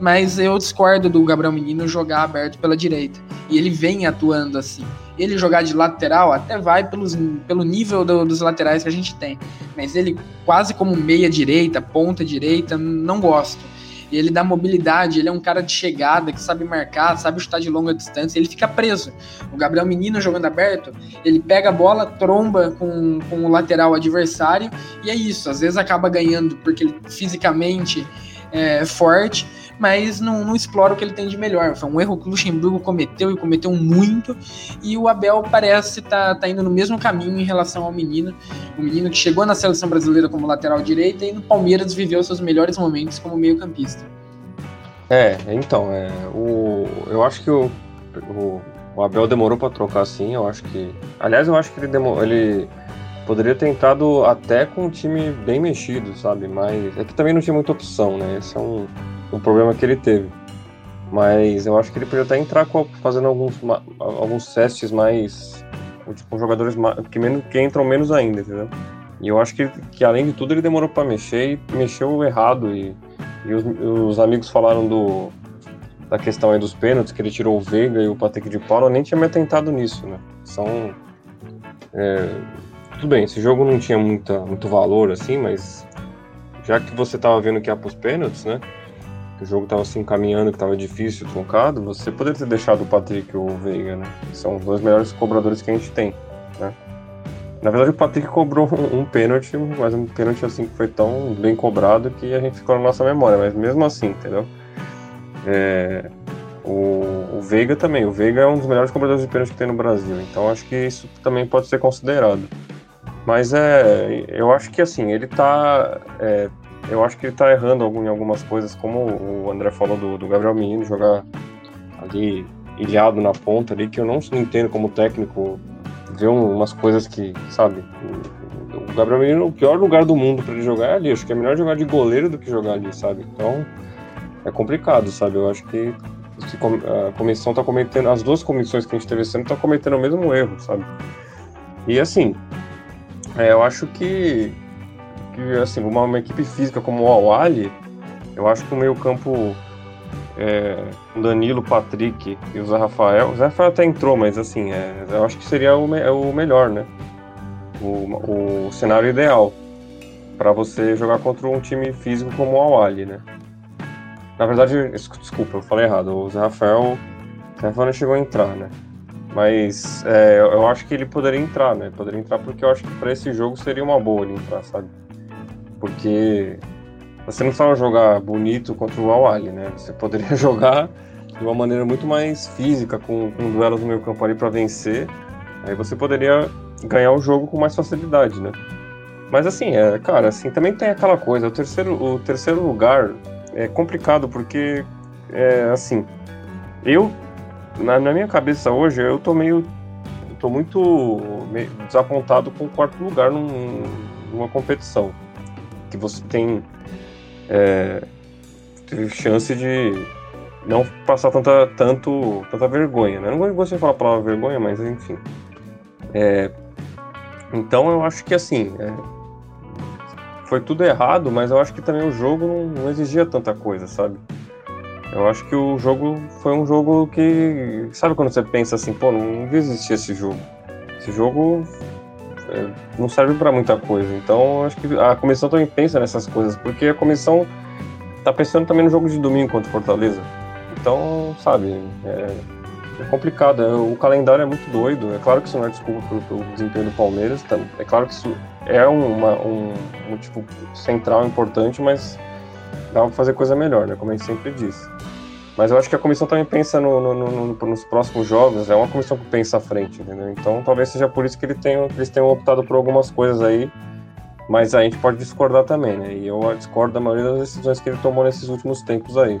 mas eu discordo do Gabriel Menino jogar aberto pela direita. E ele vem atuando assim. Ele jogar de lateral até vai pelos, pelo nível do, dos laterais que a gente tem, mas ele quase como meia direita, ponta direita, não gosto ele dá mobilidade, ele é um cara de chegada, que sabe marcar, sabe chutar de longa distância, ele fica preso. O Gabriel Menino jogando aberto, ele pega a bola, tromba com, com o lateral adversário, e é isso. Às vezes acaba ganhando porque ele fisicamente é forte, mas não, não, explora o que ele tem de melhor. Foi um erro que o Luxemburgo cometeu e cometeu muito, e o Abel parece estar tá, tá indo no mesmo caminho em relação ao menino. O menino que chegou na seleção brasileira como lateral direita e no Palmeiras viveu seus melhores momentos como meio-campista. É, então, é, o, eu acho que o, o, o Abel demorou para trocar assim, eu acho que. Aliás, eu acho que ele, ele poderia ter tentado até com um time bem mexido, sabe? Mas é que também não tinha muita opção, né? Esse é um, um problema que ele teve. Mas eu acho que ele poderia até entrar com, fazendo alguns, alguns testes mais. Tipo, com jogadores que, menos, que entram menos ainda, entendeu? E eu acho que, que além de tudo ele demorou para mexer e mexeu errado. E, e os, os, amigos falaram do, da questão aí dos pênaltis, que ele tirou o Veiga e o Patrick de Paula, eu nem tinha me atentado nisso, né? São. É, tudo bem, esse jogo não tinha muita, muito valor assim, mas já que você tava vendo que ia pros pênaltis, né? Que o jogo estava se assim, encaminhando, que estava difícil, truncado, você poderia ter deixado o Patrick e o Veiga, né? São os dois melhores cobradores que a gente tem, né? Na verdade, o Patrick cobrou um, um pênalti, mas um pênalti assim que foi tão bem cobrado que a gente ficou na nossa memória, mas mesmo assim, entendeu? É, o, o, Veiga também, o Veiga é um dos melhores cobradores de pênalti que tem no Brasil, então acho que isso também pode ser considerado. Mas é, eu acho que assim, ele tá é, eu acho que ele tá errando em algumas coisas, como o André falou do, do Gabriel Menino jogar ali ilhado na ponta ali, que eu não entendo como técnico ver umas coisas que, sabe, o Gabriel Menino, o pior lugar do mundo para ele jogar é ali. Acho que é melhor jogar de goleiro do que jogar ali, sabe? Então é complicado, sabe? Eu acho que a comissão tá cometendo, as duas comissões que a gente teve esse ano tá cometendo o mesmo erro, sabe? E assim, é, eu acho que que, assim, uma, uma equipe física como o Awali, eu acho que o meio campo é, Danilo, Patrick e o Zé Rafael. O Zé Rafael até entrou, mas assim, é, eu acho que seria o, me, o melhor, né? O, o cenário ideal para você jogar contra um time físico como o Awali, né? Na verdade, desculpa, eu falei errado. O Zé Rafael, o Zé Rafael não chegou a entrar, né? Mas é, eu acho que ele poderia entrar, né? Poderia entrar porque eu acho que para esse jogo seria uma boa ele entrar, sabe? Porque você não precisava jogar bonito contra o Awali, né? Você poderia jogar de uma maneira muito mais física, com, com duelos no meio campo ali para vencer. Aí você poderia ganhar o jogo com mais facilidade, né? Mas assim, é, cara, assim, também tem aquela coisa, o terceiro, o terceiro lugar é complicado porque, é, assim, eu, na, na minha cabeça hoje, eu tô meio, tô muito meio desapontado com o quarto lugar num, numa competição. Que você tem é, chance de não passar tanta, tanto, tanta vergonha. Né? Não gosto de falar a palavra vergonha, mas enfim. É, então eu acho que assim. É, foi tudo errado, mas eu acho que também o jogo não, não, exigia tanta coisa, sabe? Eu acho que o jogo foi um jogo que. Sabe quando você pensa assim, pô, não devia existir esse jogo? Esse jogo é, não serve para muita coisa. Então, acho que a comissão também pensa nessas coisas, porque a comissão tá pensando também no jogo de domingo contra o Fortaleza. Então, sabe, é, é complicado. É, o calendário é muito doido. É claro que isso não é desculpa pelo, pelo desempenho do Palmeiras. Tá? É claro que isso é uma, um motivo central importante, mas dá para fazer coisa melhor, né? Como a gente sempre disse. Mas eu acho que a comissão também pensa no, no, no, nos próximos jogos, é uma comissão que pensa à frente, entendeu? Então talvez seja por isso que, ele tenha, que eles tenham optado por algumas coisas aí, mas a gente pode discordar também, né? E eu discordo da maioria das decisões que ele tomou nesses últimos tempos aí.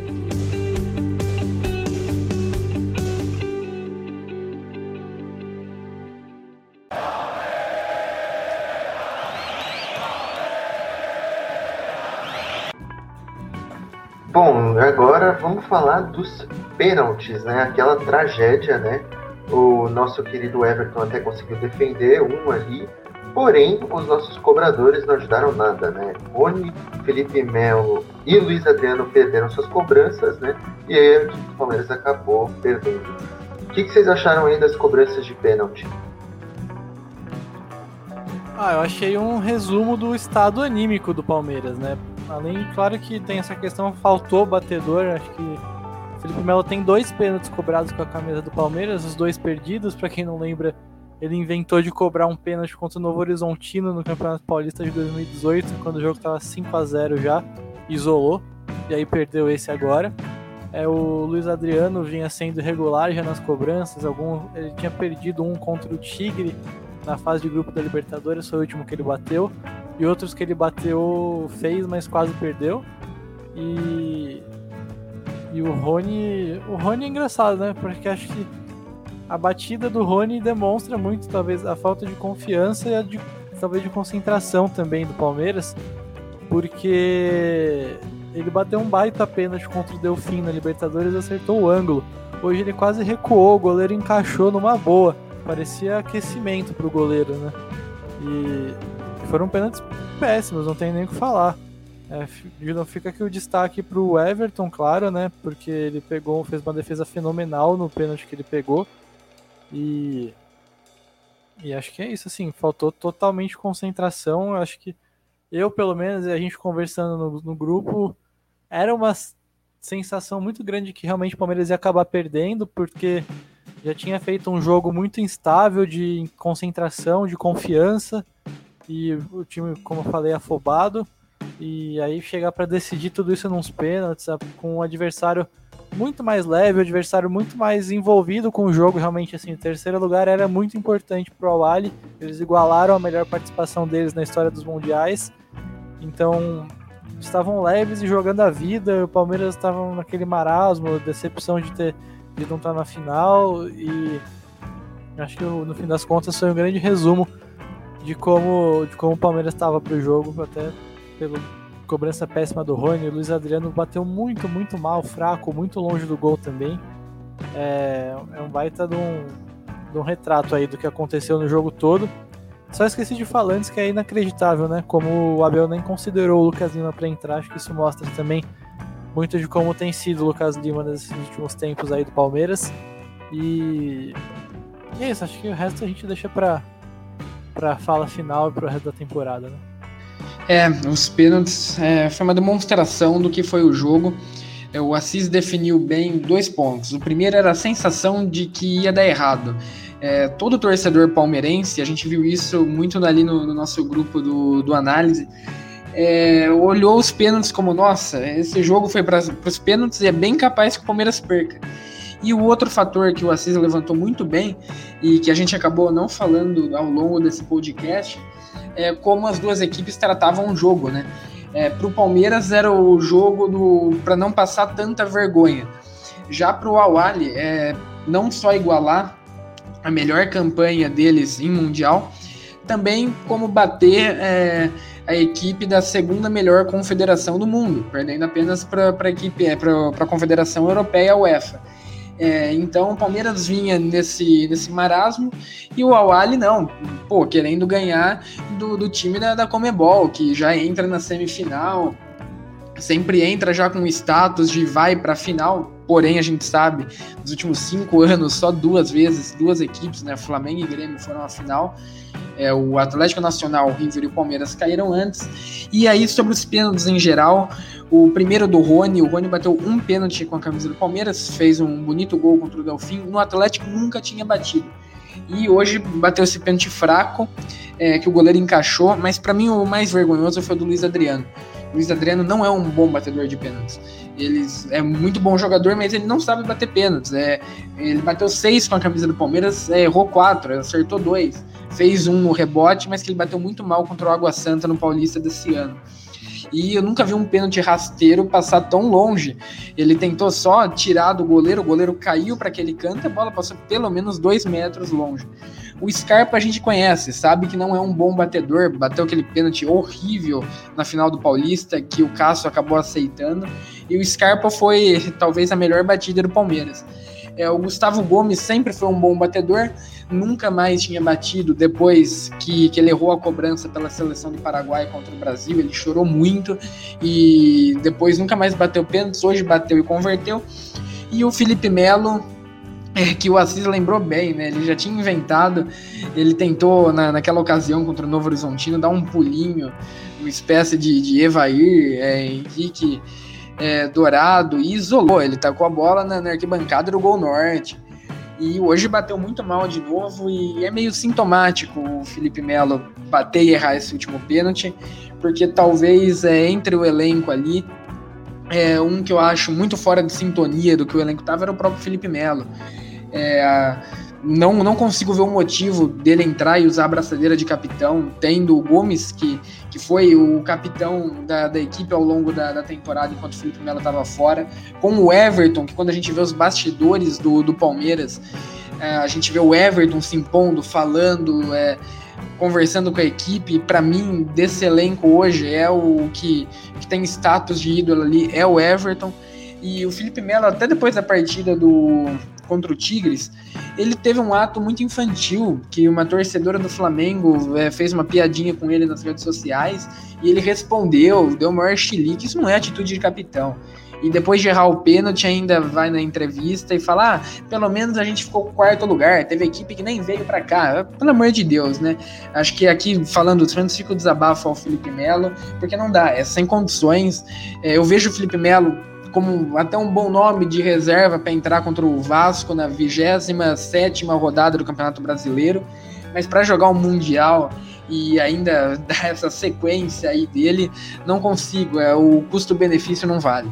Vamos falar dos pênaltis, né? Aquela tragédia, né? O nosso querido Everton até conseguiu defender um ali, porém os nossos cobradores não ajudaram nada, né? Rony, Felipe Melo e Luiz Adriano perderam suas cobranças, né? E aí o Palmeiras acabou perdendo. O que, que vocês acharam aí das cobranças de pênalti? Ah, eu achei um resumo do estado anímico do Palmeiras, né? Além, claro que tem essa questão, faltou batedor, acho que Felipe Melo tem dois pênaltis cobrados com a camisa do Palmeiras, os dois perdidos, para quem não lembra, ele inventou de cobrar um pênalti contra o Novo Horizontino no Campeonato Paulista de 2018, quando o jogo estava 5 a 0 já, isolou, e aí perdeu esse agora. É, o Luiz Adriano vinha sendo irregular já nas cobranças, algum, ele tinha perdido um contra o Tigre na fase de grupo da Libertadores, foi o último que ele bateu e outros que ele bateu, fez, mas quase perdeu. E e o Rony, o Rony é engraçado, né? Porque acho que a batida do Rony demonstra muito, talvez, a falta de confiança e a de, talvez de concentração também do Palmeiras, porque ele bateu um baita pênalti contra o Delfim na Libertadores e acertou o ângulo. Hoje ele quase recuou, o goleiro encaixou numa boa. Parecia aquecimento pro goleiro, né? E foram pênaltis péssimos, não tem nem o que falar. É, fica aqui o destaque para o Everton, claro, né? Porque ele pegou, fez uma defesa fenomenal no pênalti que ele pegou. E, e acho que é isso, assim, faltou totalmente concentração. Acho que eu, pelo menos, e a gente conversando no, no grupo, era uma sensação muito grande que realmente o Palmeiras ia acabar perdendo, porque já tinha feito um jogo muito instável de concentração, de confiança e o time, como eu falei, afobado. E aí chegar para decidir tudo isso nos pênaltis, com um adversário muito mais leve, o adversário muito mais envolvido com o jogo. Realmente, assim, o terceiro lugar era muito importante para o Awali. Eles igualaram a melhor participação deles na história dos mundiais. Então, estavam leves e jogando a vida. O Palmeiras estava naquele marasmo, decepção de ter de não estar na final e acho que no fim das contas foi um grande resumo de como de como o Palmeiras estava para o jogo, até pelo cobrança péssima do Rony. O Luiz Adriano bateu muito, muito mal, fraco, muito longe do gol também. É, é um baita de um, de um retrato aí do que aconteceu no jogo todo. Só esqueci de falar antes que é inacreditável, né? Como o Abel nem considerou o Lucas Lima para entrar, acho que isso mostra também muito de como tem sido o Lucas Lima nesses últimos tempos aí do Palmeiras. E, e é isso, acho que o resto a gente deixa para para fala final e para o resto da temporada, né? É, os pênaltis é, foi uma demonstração do que foi o jogo. O Assis definiu bem dois pontos. O primeiro era a sensação de que ia dar errado. É, todo torcedor palmeirense, a gente viu isso muito ali no, no nosso grupo do, do análise, é, olhou os pênaltis como: nossa, esse jogo foi para os pênaltis e é bem capaz que o Palmeiras perca. E o outro fator que o Assis levantou muito bem e que a gente acabou não falando ao longo desse podcast é como as duas equipes tratavam o jogo, né? É, para o Palmeiras era o jogo para não passar tanta vergonha. Já para o Awali, é, não só igualar a melhor campanha deles em Mundial, também como bater é, a equipe da segunda melhor confederação do mundo, perdendo apenas para a equipe, é, para a Confederação Europeia, UEFA. É, então o Palmeiras vinha nesse, nesse marasmo e o Awali não, pô, querendo ganhar do, do time da, da Comebol, que já entra na semifinal, sempre entra já com status de vai para final, porém a gente sabe, nos últimos cinco anos, só duas vezes, duas equipes, né, Flamengo e Grêmio foram à final, é, o Atlético Nacional, o River e o Palmeiras caíram antes, e aí sobre os pênaltis em geral, o primeiro do Rony, o Rony bateu um pênalti com a camisa do Palmeiras, fez um bonito gol contra o Delfim. No Atlético nunca tinha batido. E hoje bateu esse pênalti fraco, é, que o goleiro encaixou, mas para mim o mais vergonhoso foi o do Luiz Adriano. Luiz Adriano não é um bom batedor de pênaltis. Ele é muito bom jogador, mas ele não sabe bater pênaltis. É, ele bateu seis com a camisa do Palmeiras, é, errou quatro, acertou dois. Fez um no rebote, mas que ele bateu muito mal contra o Água Santa no Paulista desse ano. E eu nunca vi um pênalti rasteiro passar tão longe. Ele tentou só tirar do goleiro, o goleiro caiu para aquele canto e a bola passou pelo menos dois metros longe. O Scarpa a gente conhece, sabe que não é um bom batedor, bateu aquele pênalti horrível na final do Paulista que o Cássio acabou aceitando. E o Scarpa foi talvez a melhor batida do Palmeiras. É, o Gustavo Gomes sempre foi um bom batedor, nunca mais tinha batido depois que, que ele errou a cobrança pela seleção do Paraguai contra o Brasil. Ele chorou muito e depois nunca mais bateu pênaltis. Hoje bateu e converteu. E o Felipe Melo, é, que o Assis lembrou bem, né? Ele já tinha inventado, ele tentou na, naquela ocasião contra o Novo Horizontino dar um pulinho, uma espécie de, de Evair, é, Henrique é, Dourado e isolou. Ele tacou a bola na, na arquibancada do Gol Norte. E hoje bateu muito mal de novo e é meio sintomático o Felipe Melo bater e errar esse último pênalti, porque talvez é, entre o elenco ali, é, um que eu acho muito fora de sintonia do que o elenco estava era o próprio Felipe Melo. É, não, não consigo ver o motivo dele entrar e usar a braçadeira de capitão, tendo o Gomes, que, que foi o capitão da, da equipe ao longo da, da temporada, enquanto o Felipe Melo estava fora, com o Everton, que quando a gente vê os bastidores do, do Palmeiras, é, a gente vê o Everton se impondo, falando, é, conversando com a equipe. Para mim, desse elenco hoje, é o que, que tem status de ídolo ali, é o Everton. E o Felipe Melo, até depois da partida do, contra o Tigres, ele teve um ato muito infantil, que uma torcedora do Flamengo é, fez uma piadinha com ele nas redes sociais, e ele respondeu, deu o maior chilique, isso não é atitude de capitão. E depois de errar o pênalti, ainda vai na entrevista e fala: ah, pelo menos a gente ficou quarto lugar, teve equipe que nem veio para cá. Pelo amor de Deus, né? Acho que aqui, falando fãs, fica o desabafo ao Felipe Melo, porque não dá, é sem condições. É, eu vejo o Felipe Melo como até um bom nome de reserva para entrar contra o Vasco na 27 rodada do Campeonato Brasileiro, mas para jogar o um Mundial e ainda dar essa sequência aí dele, não consigo, é, o custo-benefício não vale.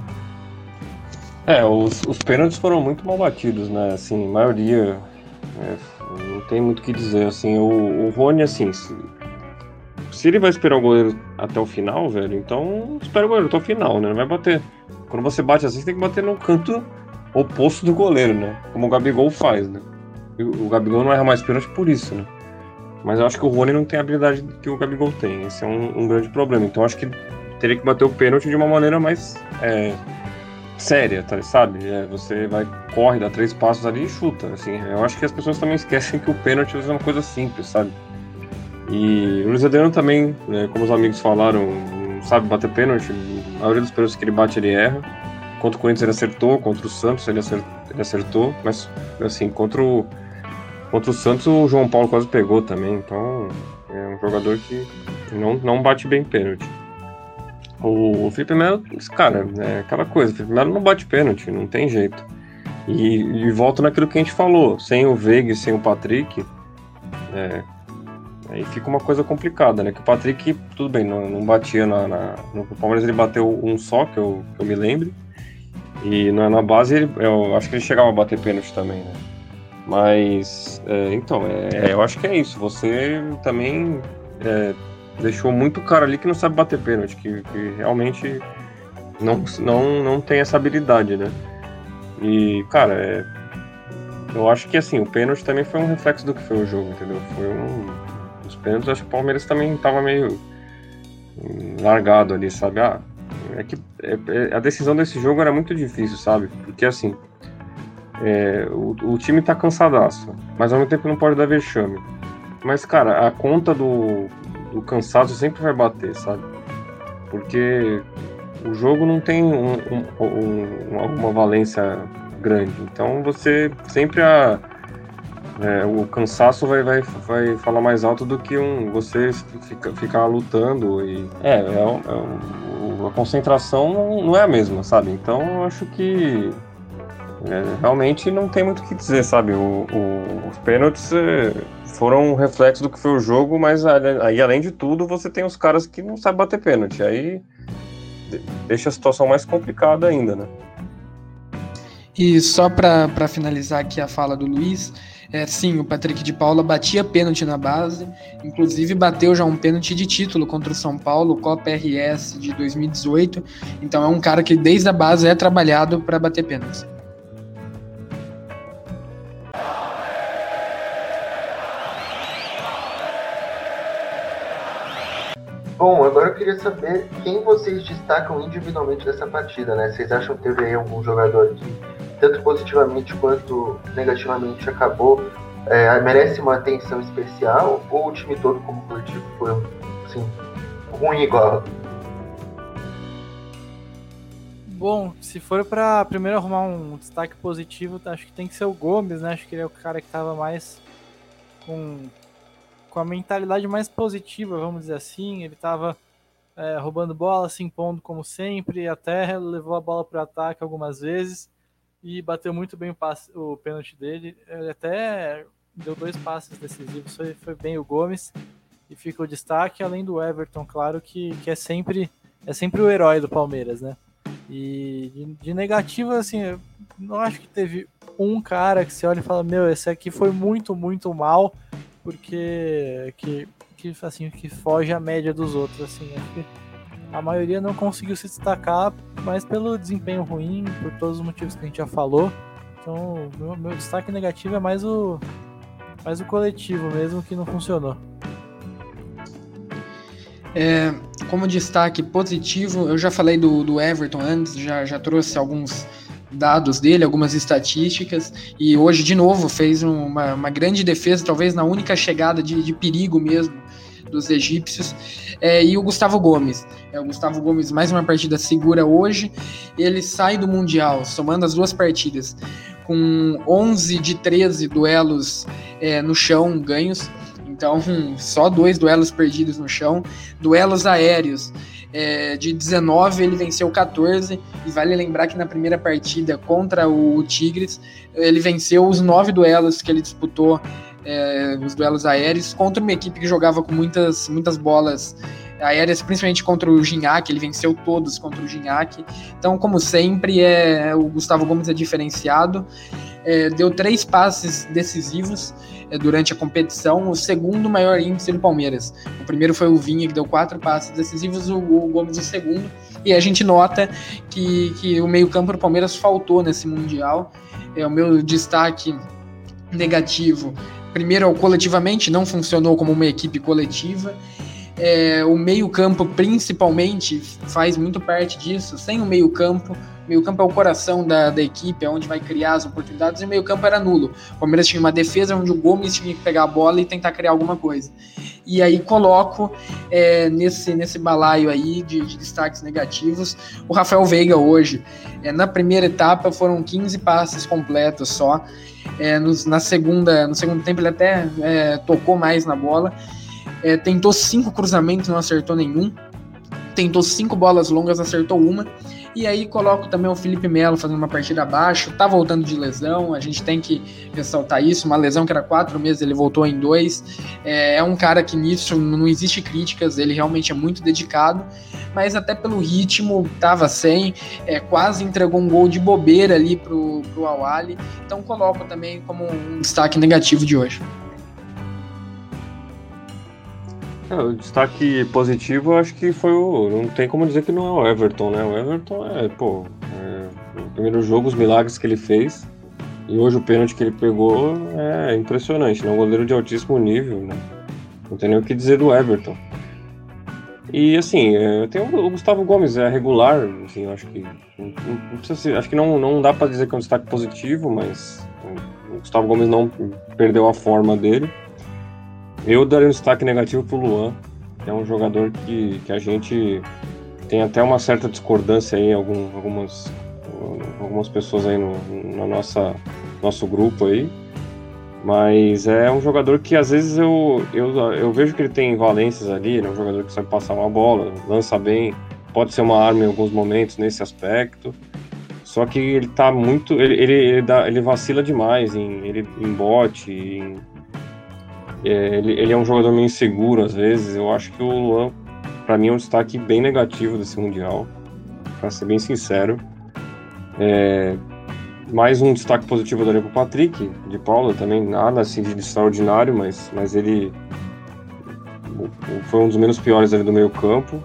É, os, os pênaltis foram muito mal batidos, né? Assim, maioria. É, não tem muito o que dizer. Assim, o, o Rony, assim, se, se ele vai esperar o goleiro até o final, velho, então espera o goleiro até o final, né? Não vai bater. Quando você bate assim, você tem que bater no canto oposto do goleiro, né? Como o Gabigol faz, né? O, Gabigol não erra mais pênalti por isso, né? Mas eu acho que o Rony não tem a habilidade que o Gabigol tem. Esse é um, um grande problema. Então acho que teria que bater o pênalti de uma maneira mais é, séria, tá, sabe? É, você vai, corre, dá três passos ali e chuta. Assim, eu acho que as pessoas também esquecem que o pênalti é uma coisa simples, sabe? E o Luiz Adriano também, né, como os amigos falaram, não sabe bater pênalti. A maioria dos pênaltis que ele bate, ele erra. Contra o Corinthians ele acertou, contra o Santos ele acertou, ele acertou mas assim, contra o, contra o Santos o João Paulo quase pegou também. Então é um jogador que não, não bate bem pênalti. O Felipe Melo, cara, é aquela coisa, o Felipe Melo não bate pênalti, não tem jeito. E, e volto naquilo que a gente falou, sem o Veiga sem o Patrick, é, aí fica uma coisa complicada, né? Que o Patrick, tudo bem, não, não batia na, na, no Palmeiras, ele bateu um só, que eu, que eu me lembre. E na, na base, ele, eu acho que ele chegava a bater pênalti também, né? Mas, é, então, é, eu acho que é isso. Você também é, deixou muito cara ali que não sabe bater pênalti, que, que realmente não, não, não tem essa habilidade, né? E, cara, é, eu acho que assim, o pênalti também foi um reflexo do que foi o jogo, entendeu? Foi um. Os pênaltis, acho que o Palmeiras também tava meio largado ali, sabe? Ah, é que é, é, a decisão desse jogo era muito difícil, sabe? Porque assim, é, o, o, time tá cansadaço, mas ao mesmo tempo não pode dar vexame. Mas, cara, a conta do, do cansaço sempre vai bater, sabe? Porque o jogo não tem um, um, um, uma valência grande. Então você sempre a, é, o cansaço vai, vai, vai falar mais alto do que um você fica, ficar lutando e é, é, é a concentração não, não, é a mesma, sabe? Então eu acho que é, realmente não tem muito o que dizer, sabe? O, o, os pênaltis é, foram um reflexo do que foi o jogo, mas aí além de tudo você tem os caras que não sabem bater pênalti. Aí deixa a situação mais complicada ainda, né? E só para finalizar aqui a fala do Luiz, é, sim, o Patrick de Paula batia pênalti na base, inclusive bateu já um pênalti de título contra o São Paulo, Copa RS de 2018. Então é um cara que desde a base é trabalhado para bater pênaltis. Bom, agora eu queria saber quem vocês destacam individualmente dessa partida, né? Vocês acham que teve aí algum jogador que, tanto positivamente quanto negativamente, acabou, é, merece uma atenção especial? Ou o time todo, como coletivo, foi, assim, ruim igual? Bom, se for para primeiro arrumar um destaque positivo, acho que tem que ser o Gomes, né? Acho que ele é o cara que estava mais com com a mentalidade mais positiva, vamos dizer assim. Ele estava é, roubando bola, se impondo como sempre, até levou a bola para o ataque algumas vezes e bateu muito bem o, passe, o pênalti dele. Ele até deu dois passes decisivos, foi, foi bem o Gomes e fica o destaque, além do Everton, claro, que, que é sempre é sempre o herói do Palmeiras, né? E de, de assim, eu não acho que teve um cara que você olha e fala, meu, esse aqui foi muito, muito mal porque que, que assim que foge à média dos outros assim acho que a maioria não conseguiu se destacar mas pelo desempenho ruim por todos os motivos que a gente já falou. Então meu, meu destaque negativo é mais o mais o coletivo mesmo que não funcionou. É, como destaque positivo eu já falei do, do Everton antes já já trouxe alguns dados dele, algumas estatísticas, e hoje, de novo, fez uma, uma grande defesa, talvez na única chegada de, de perigo mesmo dos egípcios, é, e o Gustavo Gomes. É, o Gustavo Gomes, mais uma partida segura hoje, ele sai do Mundial, somando as duas partidas, com 11 de 13 duelos é, no chão ganhos, então só dois duelos perdidos no chão, duelos aéreos é, de 19 ele venceu 14 e vale lembrar que na primeira partida contra o Tigres ele venceu os nove duelos que ele disputou, é, os duelos aéreos contra uma equipe que jogava com muitas, muitas bolas aéreas, principalmente contra o Gignac, ele venceu todos contra o Gignac. Então, como sempre, é, o Gustavo Gomes é diferenciado. É, deu três passes decisivos é, durante a competição, o segundo maior índice do Palmeiras. O primeiro foi o Vinha, que deu quatro passes decisivos, o, o Gomes o segundo. E a gente nota que, que o meio-campo do Palmeiras faltou nesse Mundial. É, o meu destaque negativo, primeiro, coletivamente, não funcionou como uma equipe coletiva. É, o meio-campo, principalmente, faz muito parte disso. Sem o meio-campo, meio-campo é o coração da, da equipe, é onde vai criar as oportunidades, e o meio-campo era nulo. O Palmeiras tinha uma defesa onde o Gomes tinha que pegar a bola e tentar criar alguma coisa. E aí coloco é, nesse, nesse balaio aí de, de, destaques negativos o Rafael Veiga hoje. É, na primeira etapa foram 15 passes completos só. É, na segunda, no segundo tempo ele até é, tocou mais na bola. É, tentou cinco cruzamentos, não acertou nenhum. Tentou cinco bolas longas, acertou uma. E aí coloco também o Felipe Melo fazendo uma partida abaixo, tá voltando de lesão, a gente tem que ressaltar isso, uma lesão que era quatro meses, ele voltou em dois. É, é um cara que nisso não existe críticas, ele realmente é muito dedicado, mas até pelo ritmo tava sem, é, quase entregou um gol de bobeira ali pro, pro Awali, então coloco também como um destaque negativo de hoje. É, o destaque positivo, acho que foi o. Não tem como dizer que não é o Everton, né? O Everton é, pô. É, o primeiro jogo, os milagres que ele fez. E hoje o pênalti que ele pegou é impressionante, né? Um goleiro de altíssimo nível, né? Não tem nem o que dizer do Everton. E assim, é, tem o Gustavo Gomes, é regular, assim, eu acho que. Não, não precisa ser, acho que não, não dá para dizer que é um destaque positivo, mas o Gustavo Gomes não perdeu a forma dele. Eu daria um destaque negativo pro Luan, que é um jogador que, que a gente tem até uma certa discordância aí, algum, algumas, algumas pessoas aí no, no nossa, nosso grupo aí. Mas é um jogador que às vezes eu, eu, eu vejo que ele tem valências ali, ele é um jogador que sabe passar uma bola, lança bem, pode ser uma arma em alguns momentos nesse aspecto. Só que ele tá muito. Ele, ele, ele, dá, ele vacila demais em, ele, em bote, em, ele, ele, é um jogador meio inseguro às vezes. Eu acho que o Luan, para mim, é um destaque bem negativo desse Mundial, para ser bem sincero. É, mais um destaque positivo daria para o Patrick, de Paula, também nada assim de extraordinário, mas, mas ele foi um dos menos piores ali do meio campo.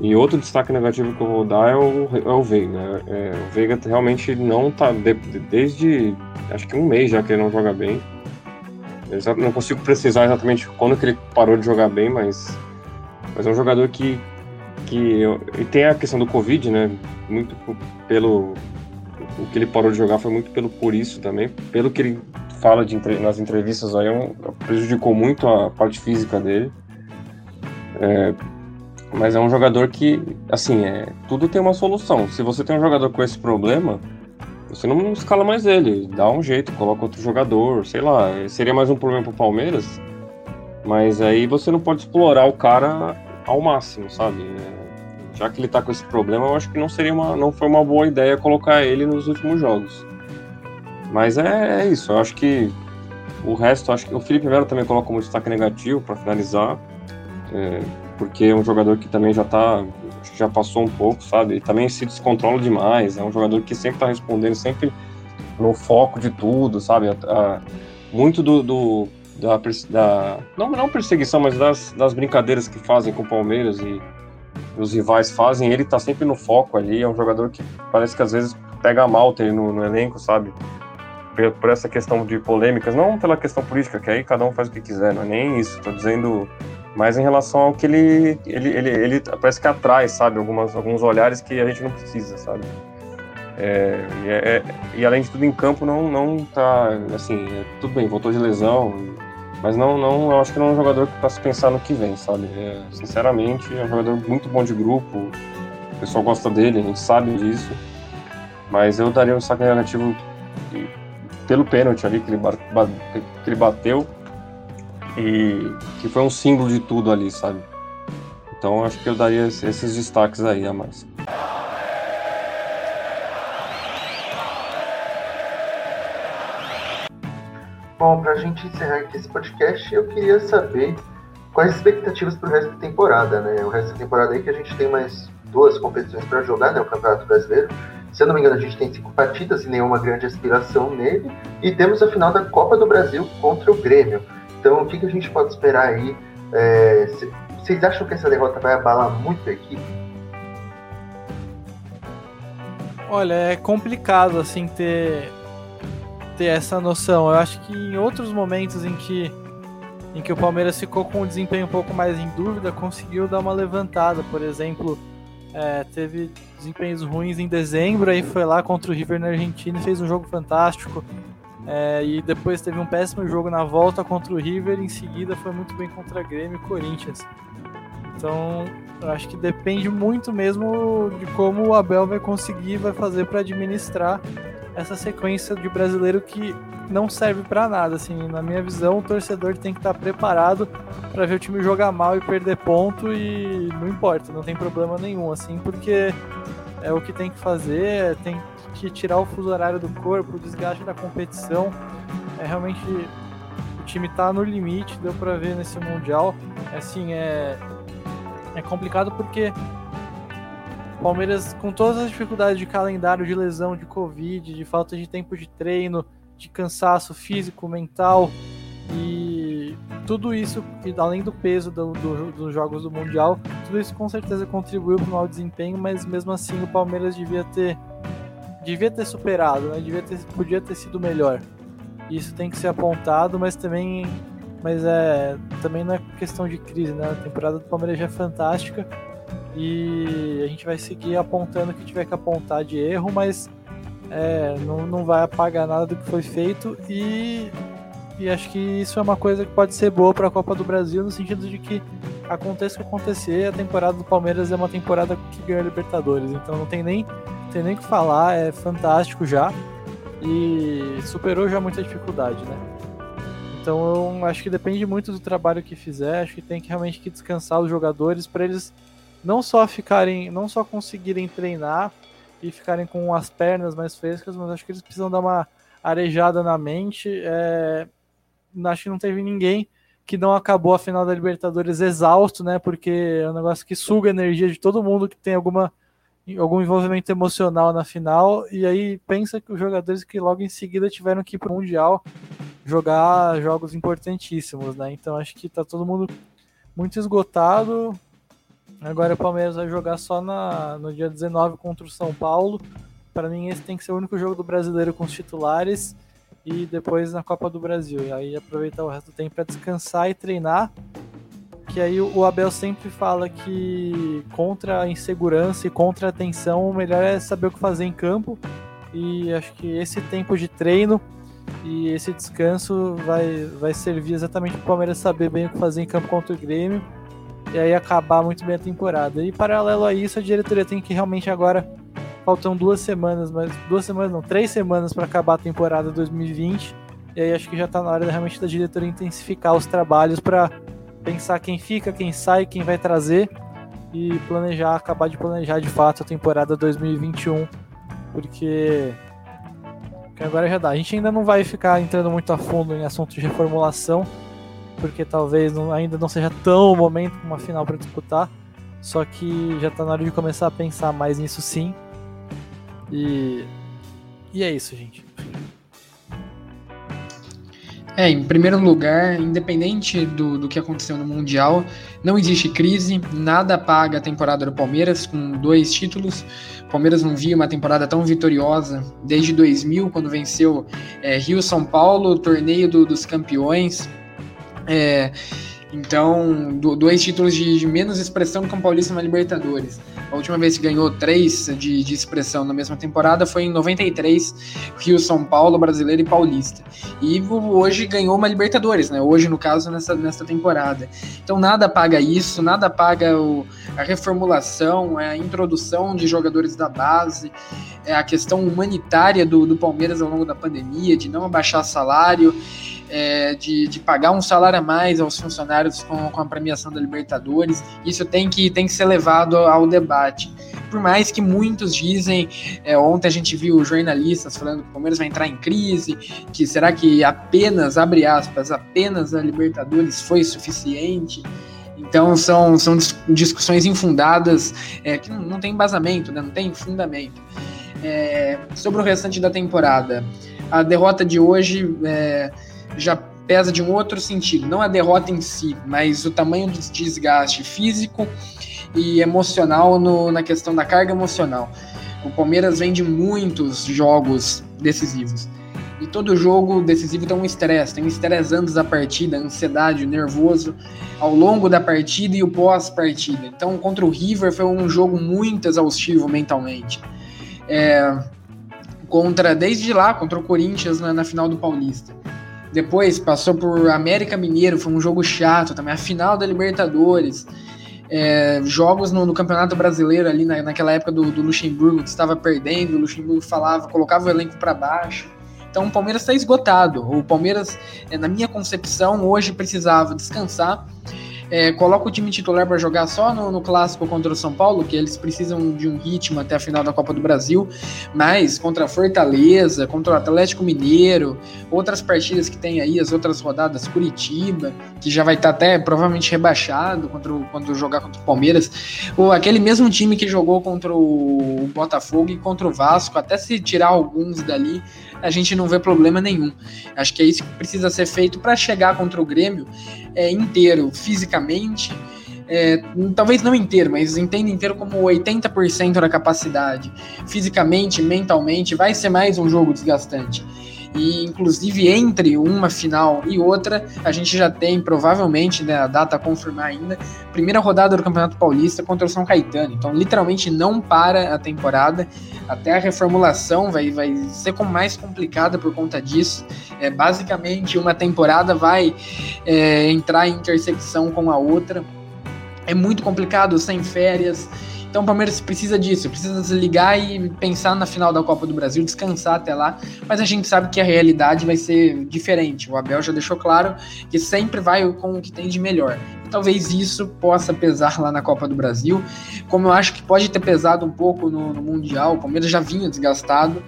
E outro destaque negativo que eu vou dar é o, é o Veiga. É, o Veiga realmente não tá. De, desde acho que um mês já que ele não joga bem. Eu não consigo precisar exatamente quando que ele parou de jogar bem, mas, mas é um jogador que, que e tem a questão do Covid, né? Muito pelo o que ele parou de jogar foi muito pelo por isso também, pelo que ele fala de, nas entrevistas aí, um, prejudicou muito a parte física dele. É, mas é um jogador que, assim, é, tudo tem uma solução. Se você tem um jogador com esse problema, você não escala mais ele, dá um jeito, coloca outro jogador, sei lá. Seria mais um problema pro Palmeiras, mas aí você não pode explorar o cara ao máximo, sabe? É, já que ele tá com esse problema, eu acho que não seria uma, não foi uma boa ideia colocar ele nos últimos jogos. Mas é, é isso, eu acho que o resto, acho que o Felipe Melo também coloca como destaque negativo para finalizar, é, porque é um jogador que também já tá já passou um pouco, sabe? E também se descontrola demais. É um jogador que sempre tá respondendo, sempre no foco de tudo, sabe? Muito do, do da, da, não, não perseguição, mas das, das brincadeiras que fazem com o Palmeiras e os rivais fazem, ele tá sempre no foco ali. É um jogador que parece que às vezes pega mal ter ele no, no elenco, sabe? Por, por, essa questão de polêmicas, não pela questão política, que aí cada um faz o que quiser, não é nem isso. Tô dizendo mas em relação ao que ele, ele, ele, ele parece que atrai, sabe, algumas, alguns olhares que a gente não precisa, sabe. É, e, é, é, e, além de tudo em campo não não tá assim é, tudo bem voltou de lesão mas não não eu acho que não é um jogador que para se pensar no que vem sabe é, sinceramente é um jogador muito bom de grupo o pessoal gosta dele a gente sabe disso mas eu daria um saque negativo pelo pênalti ali que ele, que ele bateu e que foi um símbolo de tudo ali, sabe? Então acho que eu daria esses destaques aí a mais. Bom, para a gente encerrar aqui esse podcast, eu queria saber quais expectativas para o resto da temporada, né? O resto da temporada aí que a gente tem mais duas competições para jogar, né? O Campeonato Brasileiro. Se eu não me engano, a gente tem cinco partidas e nenhuma grande aspiração nele. E temos a final da Copa do Brasil contra o Grêmio. Então, o que, que a gente pode esperar aí? É, vocês acham que essa derrota vai abalar muito a equipe? Olha, é complicado assim ter ter essa noção. Eu acho que em outros momentos em que em que o Palmeiras ficou com um desempenho um pouco mais em dúvida, conseguiu dar uma levantada. Por exemplo, é, teve desempenhos ruins em dezembro, aí foi lá contra o River na Argentina e fez um jogo fantástico. É, e depois teve um péssimo jogo na volta contra o River, em seguida foi muito bem contra Grêmio e Corinthians. Então, eu acho que depende muito mesmo de como o Abel vai conseguir, vai fazer para administrar essa sequência de brasileiro que não serve para nada. Assim, na minha visão, o torcedor tem que estar tá preparado para ver o time jogar mal e perder ponto e não importa, não tem problema nenhum, assim, porque é o que tem que fazer, tem que tirar o fuso horário do corpo, o desgaste da competição. É realmente o time tá no limite, deu para ver nesse mundial. Assim, é é complicado porque Palmeiras, com todas as dificuldades de calendário, de lesão, de Covid, de falta de tempo de treino, de cansaço físico, mental e tudo isso, além do peso do, do, dos jogos do Mundial, tudo isso com certeza contribuiu para o mau desempenho, mas mesmo assim o Palmeiras devia ter devia ter superado, né? devia ter, podia ter sido melhor. Isso tem que ser apontado, mas também mas é também não é questão de crise, né? A temporada do Palmeiras já é fantástica e a gente vai seguir apontando o que tiver que apontar de erro, mas é, não, não vai apagar nada do que foi feito e, e acho que isso é uma coisa que pode ser boa para a Copa do Brasil no sentido de que aconteça o que acontecer, a temporada do Palmeiras é uma temporada que ganha Libertadores, então não tem nem tem nem que falar, é fantástico já e superou já muita dificuldade, né? Então eu acho que depende muito do trabalho que fizer, acho que tem que realmente que descansar os jogadores para eles não só ficarem, não só conseguirem treinar e ficarem com as pernas mais frescas, mas acho que eles precisam dar uma arejada na mente. É, acho que não teve ninguém que não acabou a final da Libertadores exausto, né? Porque é um negócio que suga a energia de todo mundo que tem alguma algum envolvimento emocional na final, e aí pensa que os jogadores que logo em seguida tiveram que ir para o Mundial jogar jogos importantíssimos, né? Então acho que tá todo mundo muito esgotado. Agora o Palmeiras vai jogar só na, no dia 19 contra o São Paulo. Para mim esse tem que ser o único jogo do brasileiro com os titulares e depois na Copa do Brasil. E aí aproveitar o resto do tempo para descansar e treinar que aí o Abel sempre fala que contra a insegurança e contra a tensão, o melhor é saber o que fazer em campo. E acho que esse tempo de treino e esse descanso vai, vai servir exatamente para o Palmeiras saber bem o que fazer em campo contra o Grêmio e aí acabar muito bem a temporada. E paralelo a isso, a diretoria tem que realmente agora faltam duas semanas, mas duas semanas não, três semanas para acabar a temporada 2020. E aí acho que já está na hora realmente da diretoria intensificar os trabalhos para pensar quem fica, quem sai, quem vai trazer e planejar, acabar de planejar de fato a temporada 2021, porque agora já dá. A gente ainda não vai ficar entrando muito a fundo em assuntos de reformulação, porque talvez não, ainda não seja tão o momento uma final para disputar. Só que já está na hora de começar a pensar mais nisso sim. E, e é isso, gente. É, em primeiro lugar, independente do, do que aconteceu no Mundial, não existe crise, nada paga a temporada do Palmeiras com dois títulos. O Palmeiras não via uma temporada tão vitoriosa desde 2000, quando venceu é, Rio-São Paulo, torneio do, dos campeões. É, então, do, dois títulos de, menos expressão que o Paulista na Libertadores. A última vez que ganhou três de, de expressão na mesma temporada foi em 93, Rio, São Paulo, Brasileiro e Paulista. E hoje ganhou uma Libertadores, né? Hoje, no caso, nessa, nessa temporada. Então, nada paga isso, nada paga o, a reformulação, a introdução de jogadores da base, é a questão humanitária do, do Palmeiras ao longo da pandemia, de não abaixar salário é, de, de, pagar um salário a mais aos funcionários com, com, a premiação da Libertadores. Isso tem que, tem que ser levado ao debate. por mais que muitos dizem, é, ontem a gente viu jornalistas falando que o Palmeiras vai entrar em crise, que será que apenas, abre aspas, apenas a Libertadores foi suficiente? Então são, são discussões infundadas é, que não, não tem embasamento, né? não tem fundamento. É, sobre o restante da temporada, a derrota de hoje é, já pesa de um outro sentido, não a derrota em si, mas o tamanho do desgaste físico e emocional no, na questão da carga emocional. O Palmeiras vem de muitos jogos decisivos. E todo jogo decisivo tem um estresse, tem um estresse antes da partida, ansiedade, nervoso ao longo da partida e o pós-partida. Então, contra o River foi um jogo muito exaustivo mentalmente. É, contra desde lá contra o Corinthians na, na, final do Paulista. Depois passou por América Mineiro, foi um jogo chato também. A final da Libertadores, é, jogos no, no, Campeonato Brasileiro ali na, naquela época do, do, Luxemburgo que estava perdendo, o Luxemburgo falava, colocava o elenco para baixo. Então o Palmeiras está esgotado. O Palmeiras, é, na minha concepção, hoje precisava descansar é, coloca o time titular para jogar só no, no, clássico contra o São Paulo, que eles precisam de um ritmo até a final da Copa do Brasil, mas contra a Fortaleza, contra o Atlético Mineiro, outras partidas que tem aí, as outras rodadas, Curitiba, que já vai estar tá até provavelmente rebaixado contra o, quando jogar contra o Palmeiras, ou aquele mesmo time que jogou contra o Botafogo e contra o Vasco, até se tirar alguns dali, a gente não vê problema nenhum. Acho que é isso que precisa ser feito para chegar contra o Grêmio é, inteiro, fisicamente. É, talvez não inteiro, mas entenda inteiro como 80% da capacidade. Fisicamente, mentalmente, vai ser mais um jogo desgastante. E inclusive entre uma final e outra, a gente já tem provavelmente, né, a data a confirmar ainda, primeira rodada do Campeonato Paulista contra o São Caetano. Então, literalmente não para a temporada. Até a reformulação vai, vai ser mais complicada por conta disso. É, basicamente, uma temporada vai é, entrar em intersecção com a outra. É muito complicado, sem férias. Então o Palmeiras precisa disso, precisa desligar e pensar na final da Copa do Brasil, descansar até lá, mas a gente sabe que a realidade vai ser diferente. O Abel já deixou claro que sempre vai com o que tem de melhor. Talvez isso possa pesar lá na Copa do Brasil, como eu acho que pode ter pesado um pouco no, no Mundial. O Palmeiras já vinha desgastado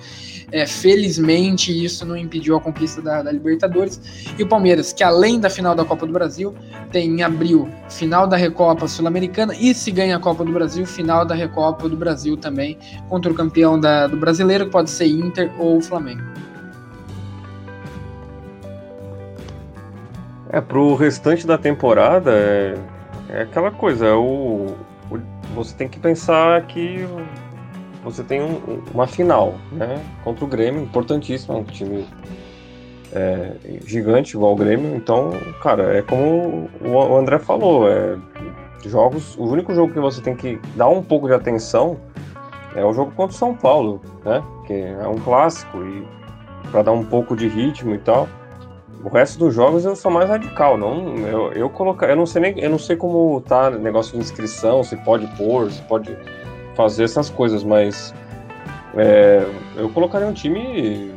é, felizmente, isso não impediu a conquista da, da, Libertadores. E o Palmeiras, que além da final da Copa do Brasil, tem em abril final da Recopa Sul-Americana e se ganha a Copa do Brasil, final da Recopa do Brasil também, contra o campeão da, do brasileiro, que pode ser Inter ou Flamengo. É, pro restante da temporada, é, é aquela coisa, é o, o, você tem que pensar que você tem um, uma final, né? Contra o Grêmio, importantíssimo, um time é, gigante igual o Grêmio. Então, cara, é como o André falou, é, jogos, o único jogo que você tem que dar um pouco de atenção é o jogo contra o São Paulo, né? Que é um clássico e para dar um pouco de ritmo e tal. O resto dos jogos eu sou mais radical, não eu, eu colocar, eu não sei nem, eu não sei como tá negócio de inscrição, se pode pôr, se pode fazer essas coisas, mas é, eu colocaria um time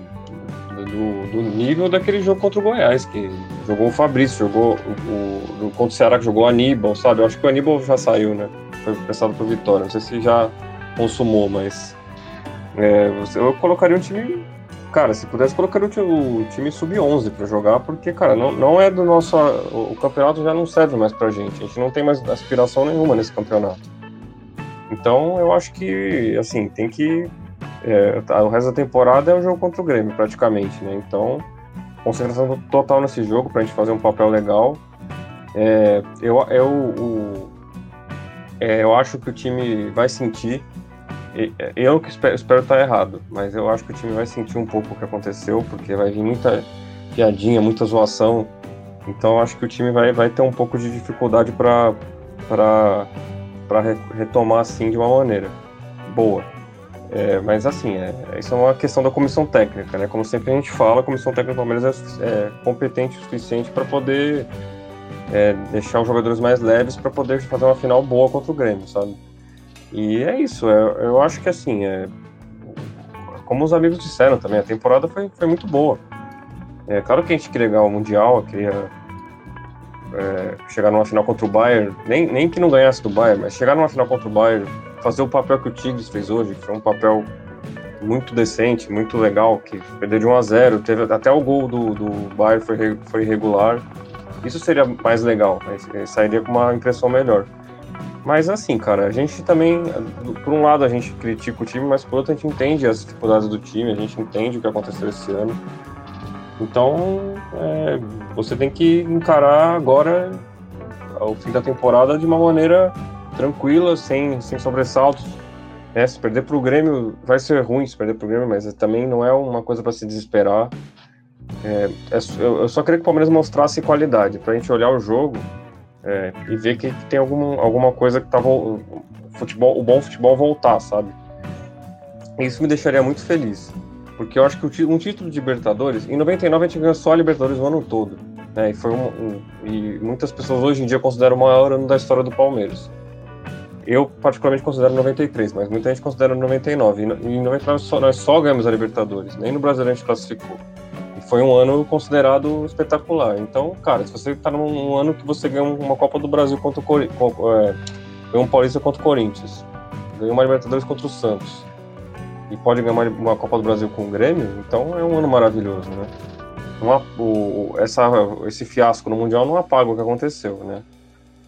do, do, nível daquele jogo contra o Goiás, que jogou o Fabrício, jogou o, o, contra o Ceará, que jogou o Aníbal, sabe? Eu acho que o Aníbal já saiu, né? Foi pensado pro Vitória, não sei se já consumou, mas é, eu colocaria um time. Cara, se pudesse, colocaria o time, o time sub-11 para jogar, porque, cara, não, não é do nosso. O campeonato já não serve mais pra gente. A gente não tem mais aspiração nenhuma nesse campeonato. Então eu acho que, assim, tem que. É, tá, o resto da temporada é o jogo contra o Grêmio, praticamente, né? Então, concentração total nesse jogo pra gente fazer um papel legal. É, eu, eu, o, é, eu acho que o time vai sentir. Eu que espero, espero estar errado, mas eu acho que o time vai sentir um pouco o que aconteceu, porque vai vir muita piadinha, muita zoação. Então acho que o time vai, vai ter um pouco de dificuldade para para retomar assim de uma maneira boa. É, mas assim, é, isso é uma questão da comissão técnica, né? Como sempre a gente fala, a comissão técnica do Palmeiras é, é competente o suficiente para poder é, deixar os jogadores mais leves para poder fazer uma final boa contra o Grêmio, sabe? E é isso, é, eu acho que assim, é, como os amigos disseram também, a temporada foi, foi muito boa. É claro que a gente queria ganhar o Mundial, queria é, chegar numa final contra o Bayern, nem, nem que não ganhasse do Bayern, mas chegar numa final contra o Bayern fazer o papel que o Tigres fez hoje, que foi um papel muito decente, muito legal, que perdeu de 1 a 0 teve até o gol do, do Bayern foi, foi irregular. Isso seria mais legal, né? sairia com uma impressão melhor. Mas assim, cara, a gente também, por um lado a gente critica o time, mas por outro a gente entende as dificuldades do time, a gente entende o que aconteceu esse ano. Então, é, você tem que encarar agora o fim da temporada de uma maneira tranquila, sem, sem sobressaltos. É, se perder para o Grêmio, vai ser ruim se perder para o Grêmio, mas também não é uma coisa para se desesperar. É, é, eu só queria que o Palmeiras mostrasse qualidade, para a gente olhar o jogo é, e ver que, tem algum, alguma coisa que tava o, futebol, o bom futebol voltar, sabe? Isso me deixaria muito feliz, porque eu acho que um título de Libertadores, em 99 a gente ganhou só a Libertadores o ano todo, né? E foi um, um, e muitas pessoas hoje em dia consideram o maior ano da história do Palmeiras. Eu, particularmente, considero 93, mas muita gente considera 99. E em 99 só, nós só ganhamos a Libertadores, nem no Brasil a gente classificou. E foi um ano considerado espetacular. Então, cara, se você está num ano que você ganha uma Copa do Brasil contra o Corinthians, é, ganhou um Paulista contra o Corinthians, ganhou uma Libertadores contra o Santos, e pode ganhar uma, uma Copa do Brasil com o Grêmio, então é um ano maravilhoso, né? Não, o, essa, esse fiasco no Mundial não apaga o que aconteceu, né?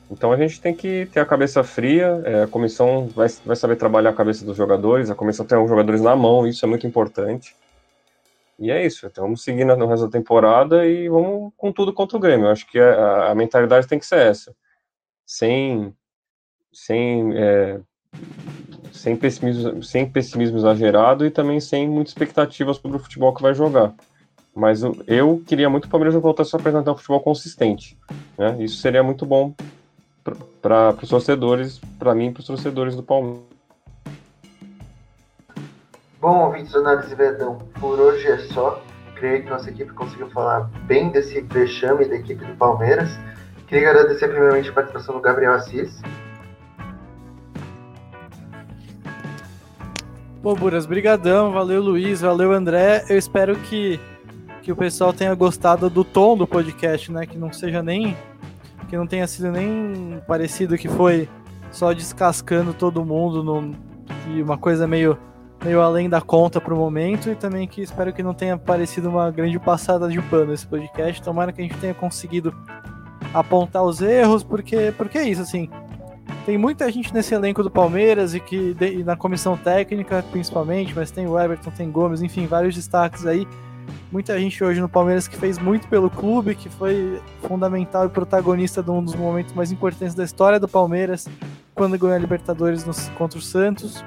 Então a gente tem que ter a cabeça fria, é, a comissão vai, vai saber trabalhar a cabeça dos jogadores, a comissão tem os jogadores na mão, isso é muito importante. E é isso, então vamos seguir no resto da temporada e vamos com tudo contra o Grêmio. Eu acho que a, a mentalidade tem que ser essa. Sem, sem, é, sem, pessimismo, sem pessimismo exagerado e também sem muita expectativa sobre o futebol que vai jogar. Mas eu queria muito que o Palmeiras voltasse a apresentar um futebol consistente. Né? Isso seria muito bom para os torcedores, para mim e para os torcedores do Palmeiras. Bom, ouvintes do Análise Verdão, por hoje é só. Creio que nossa equipe conseguiu falar bem desse vexame da equipe do Palmeiras. Queria agradecer primeiramente a participação do Gabriel Assis. Pô, Buras, brigadão, valeu Luiz, valeu André. Eu espero que, que o pessoal tenha gostado do tom do podcast, né? Que não seja nem que não tenha sido nem parecido que foi só descascando todo mundo no, e uma coisa meio, meio além da conta pro momento e também que espero que não tenha parecido uma grande passada de pano esse podcast. Tomara que a gente tenha conseguido apontar os erros, porque, porque é isso, assim. Tem muita gente nesse elenco do Palmeiras e que e na comissão técnica, principalmente, mas tem o Everton, tem Gomes, enfim, vários destaques aí muita gente hoje no Palmeiras que fez muito pelo clube, que foi fundamental e protagonista de um dos momentos mais importantes da história do Palmeiras, quando ganhou a Libertadores nos, contra o Santos.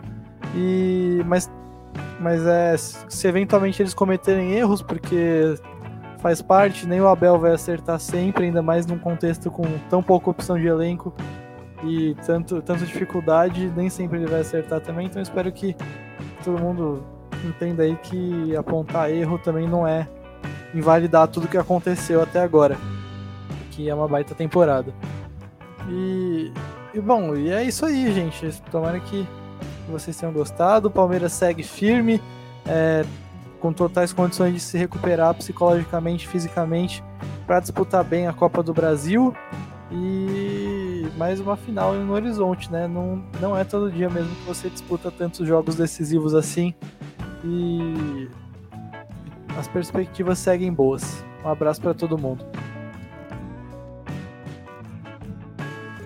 E mas mas é se eventualmente eles cometerem erros, porque faz parte, nem o Abel vai acertar sempre, ainda mais num contexto com tão pouca opção de elenco e tanto tanta dificuldade, nem sempre ele vai acertar também. Então espero que todo mundo entenda aí que apontar erro também não é invalidar tudo que aconteceu até agora, que é uma baita temporada. E, e bom, e é isso aí, gente. Tomara que vocês tenham gostado. O Palmeiras segue firme, é, com totais condições de se recuperar psicologicamente, fisicamente, para disputar bem a Copa do Brasil. E mais uma final no horizonte, né? Não, não é todo dia mesmo que você disputa tantos jogos decisivos assim e as perspectivas seguem boas. Um abraço para todo mundo.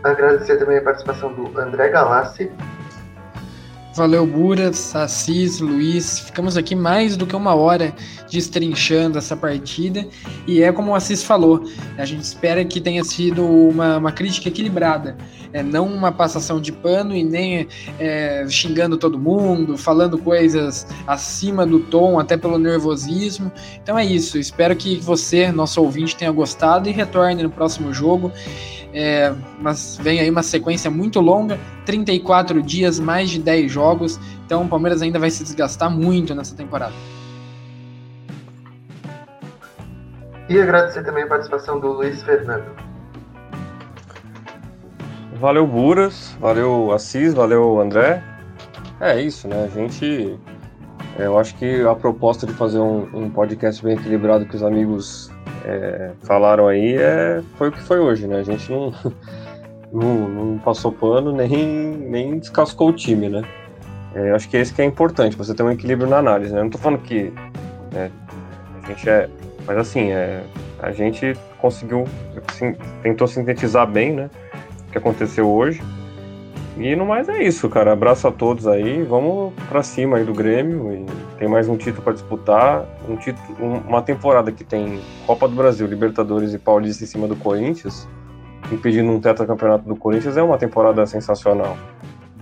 Agradecer também a participação do André Galassi. Valeu, Buras, Assis, Luiz. Ficamos aqui mais do que uma hora destrinchando essa partida. E é como o Assis falou, a gente espera que tenha sido uma, uma crítica equilibrada. É, não uma passação de pano e nem é, xingando todo mundo, falando coisas acima do tom, até pelo nervosismo. Então é isso. Espero que você, nosso ouvinte, tenha gostado e retorne no próximo jogo. É, mas vem aí uma sequência muito longa, 34 dias, mais de 10 jogos. Então o Palmeiras ainda vai se desgastar muito nessa temporada. E agradecer também a participação do Luiz Fernando. Valeu, Buras, valeu, Assis, valeu, André. É isso, né? A gente. Eu acho que a proposta de fazer um, um podcast bem equilibrado que os amigos é, falaram aí é, foi o que foi hoje, né? A gente não, não, não passou pano nem, nem descascou o time, né? É, acho que esse que é importante, você ter um equilíbrio na análise, né? Eu não tô falando que é, a gente é. Mas assim, é, a gente conseguiu, assim, tentou sintetizar bem, né? O que aconteceu hoje. E no mais é isso, cara. Abraço a todos aí. Vamos para cima aí do Grêmio. E tem mais um título para disputar. Um título, uma temporada que tem Copa do Brasil, Libertadores e Paulista em cima do Corinthians, impedindo um tetracampeonato do Corinthians, é uma temporada sensacional.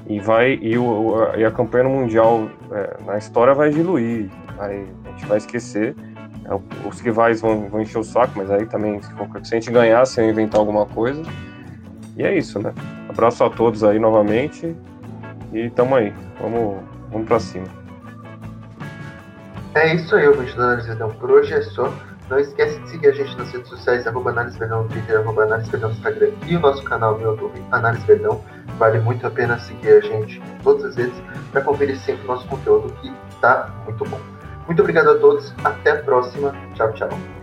E vai e, o, e a campanha Mundial é, na história vai diluir. Vai, a gente vai esquecer. É, os rivais vão, vão encher o saco, mas aí também, se a gente ganhar, se eu inventar alguma coisa. E é isso, né? Abraço a todos aí novamente. E tamo aí. Vamos, vamos pra cima. É isso aí, o vídeo da Análise Verdão por hoje é só. Não esquece de seguir a gente nas redes sociais, arroba Análise Verdão no Twitter, arroba Análise Verdão no Instagram e o nosso canal no YouTube, Análise Verdão. Vale muito a pena seguir a gente todas as vezes para conferir sempre o nosso conteúdo que tá muito bom. Muito obrigado a todos, até a próxima. Tchau, tchau.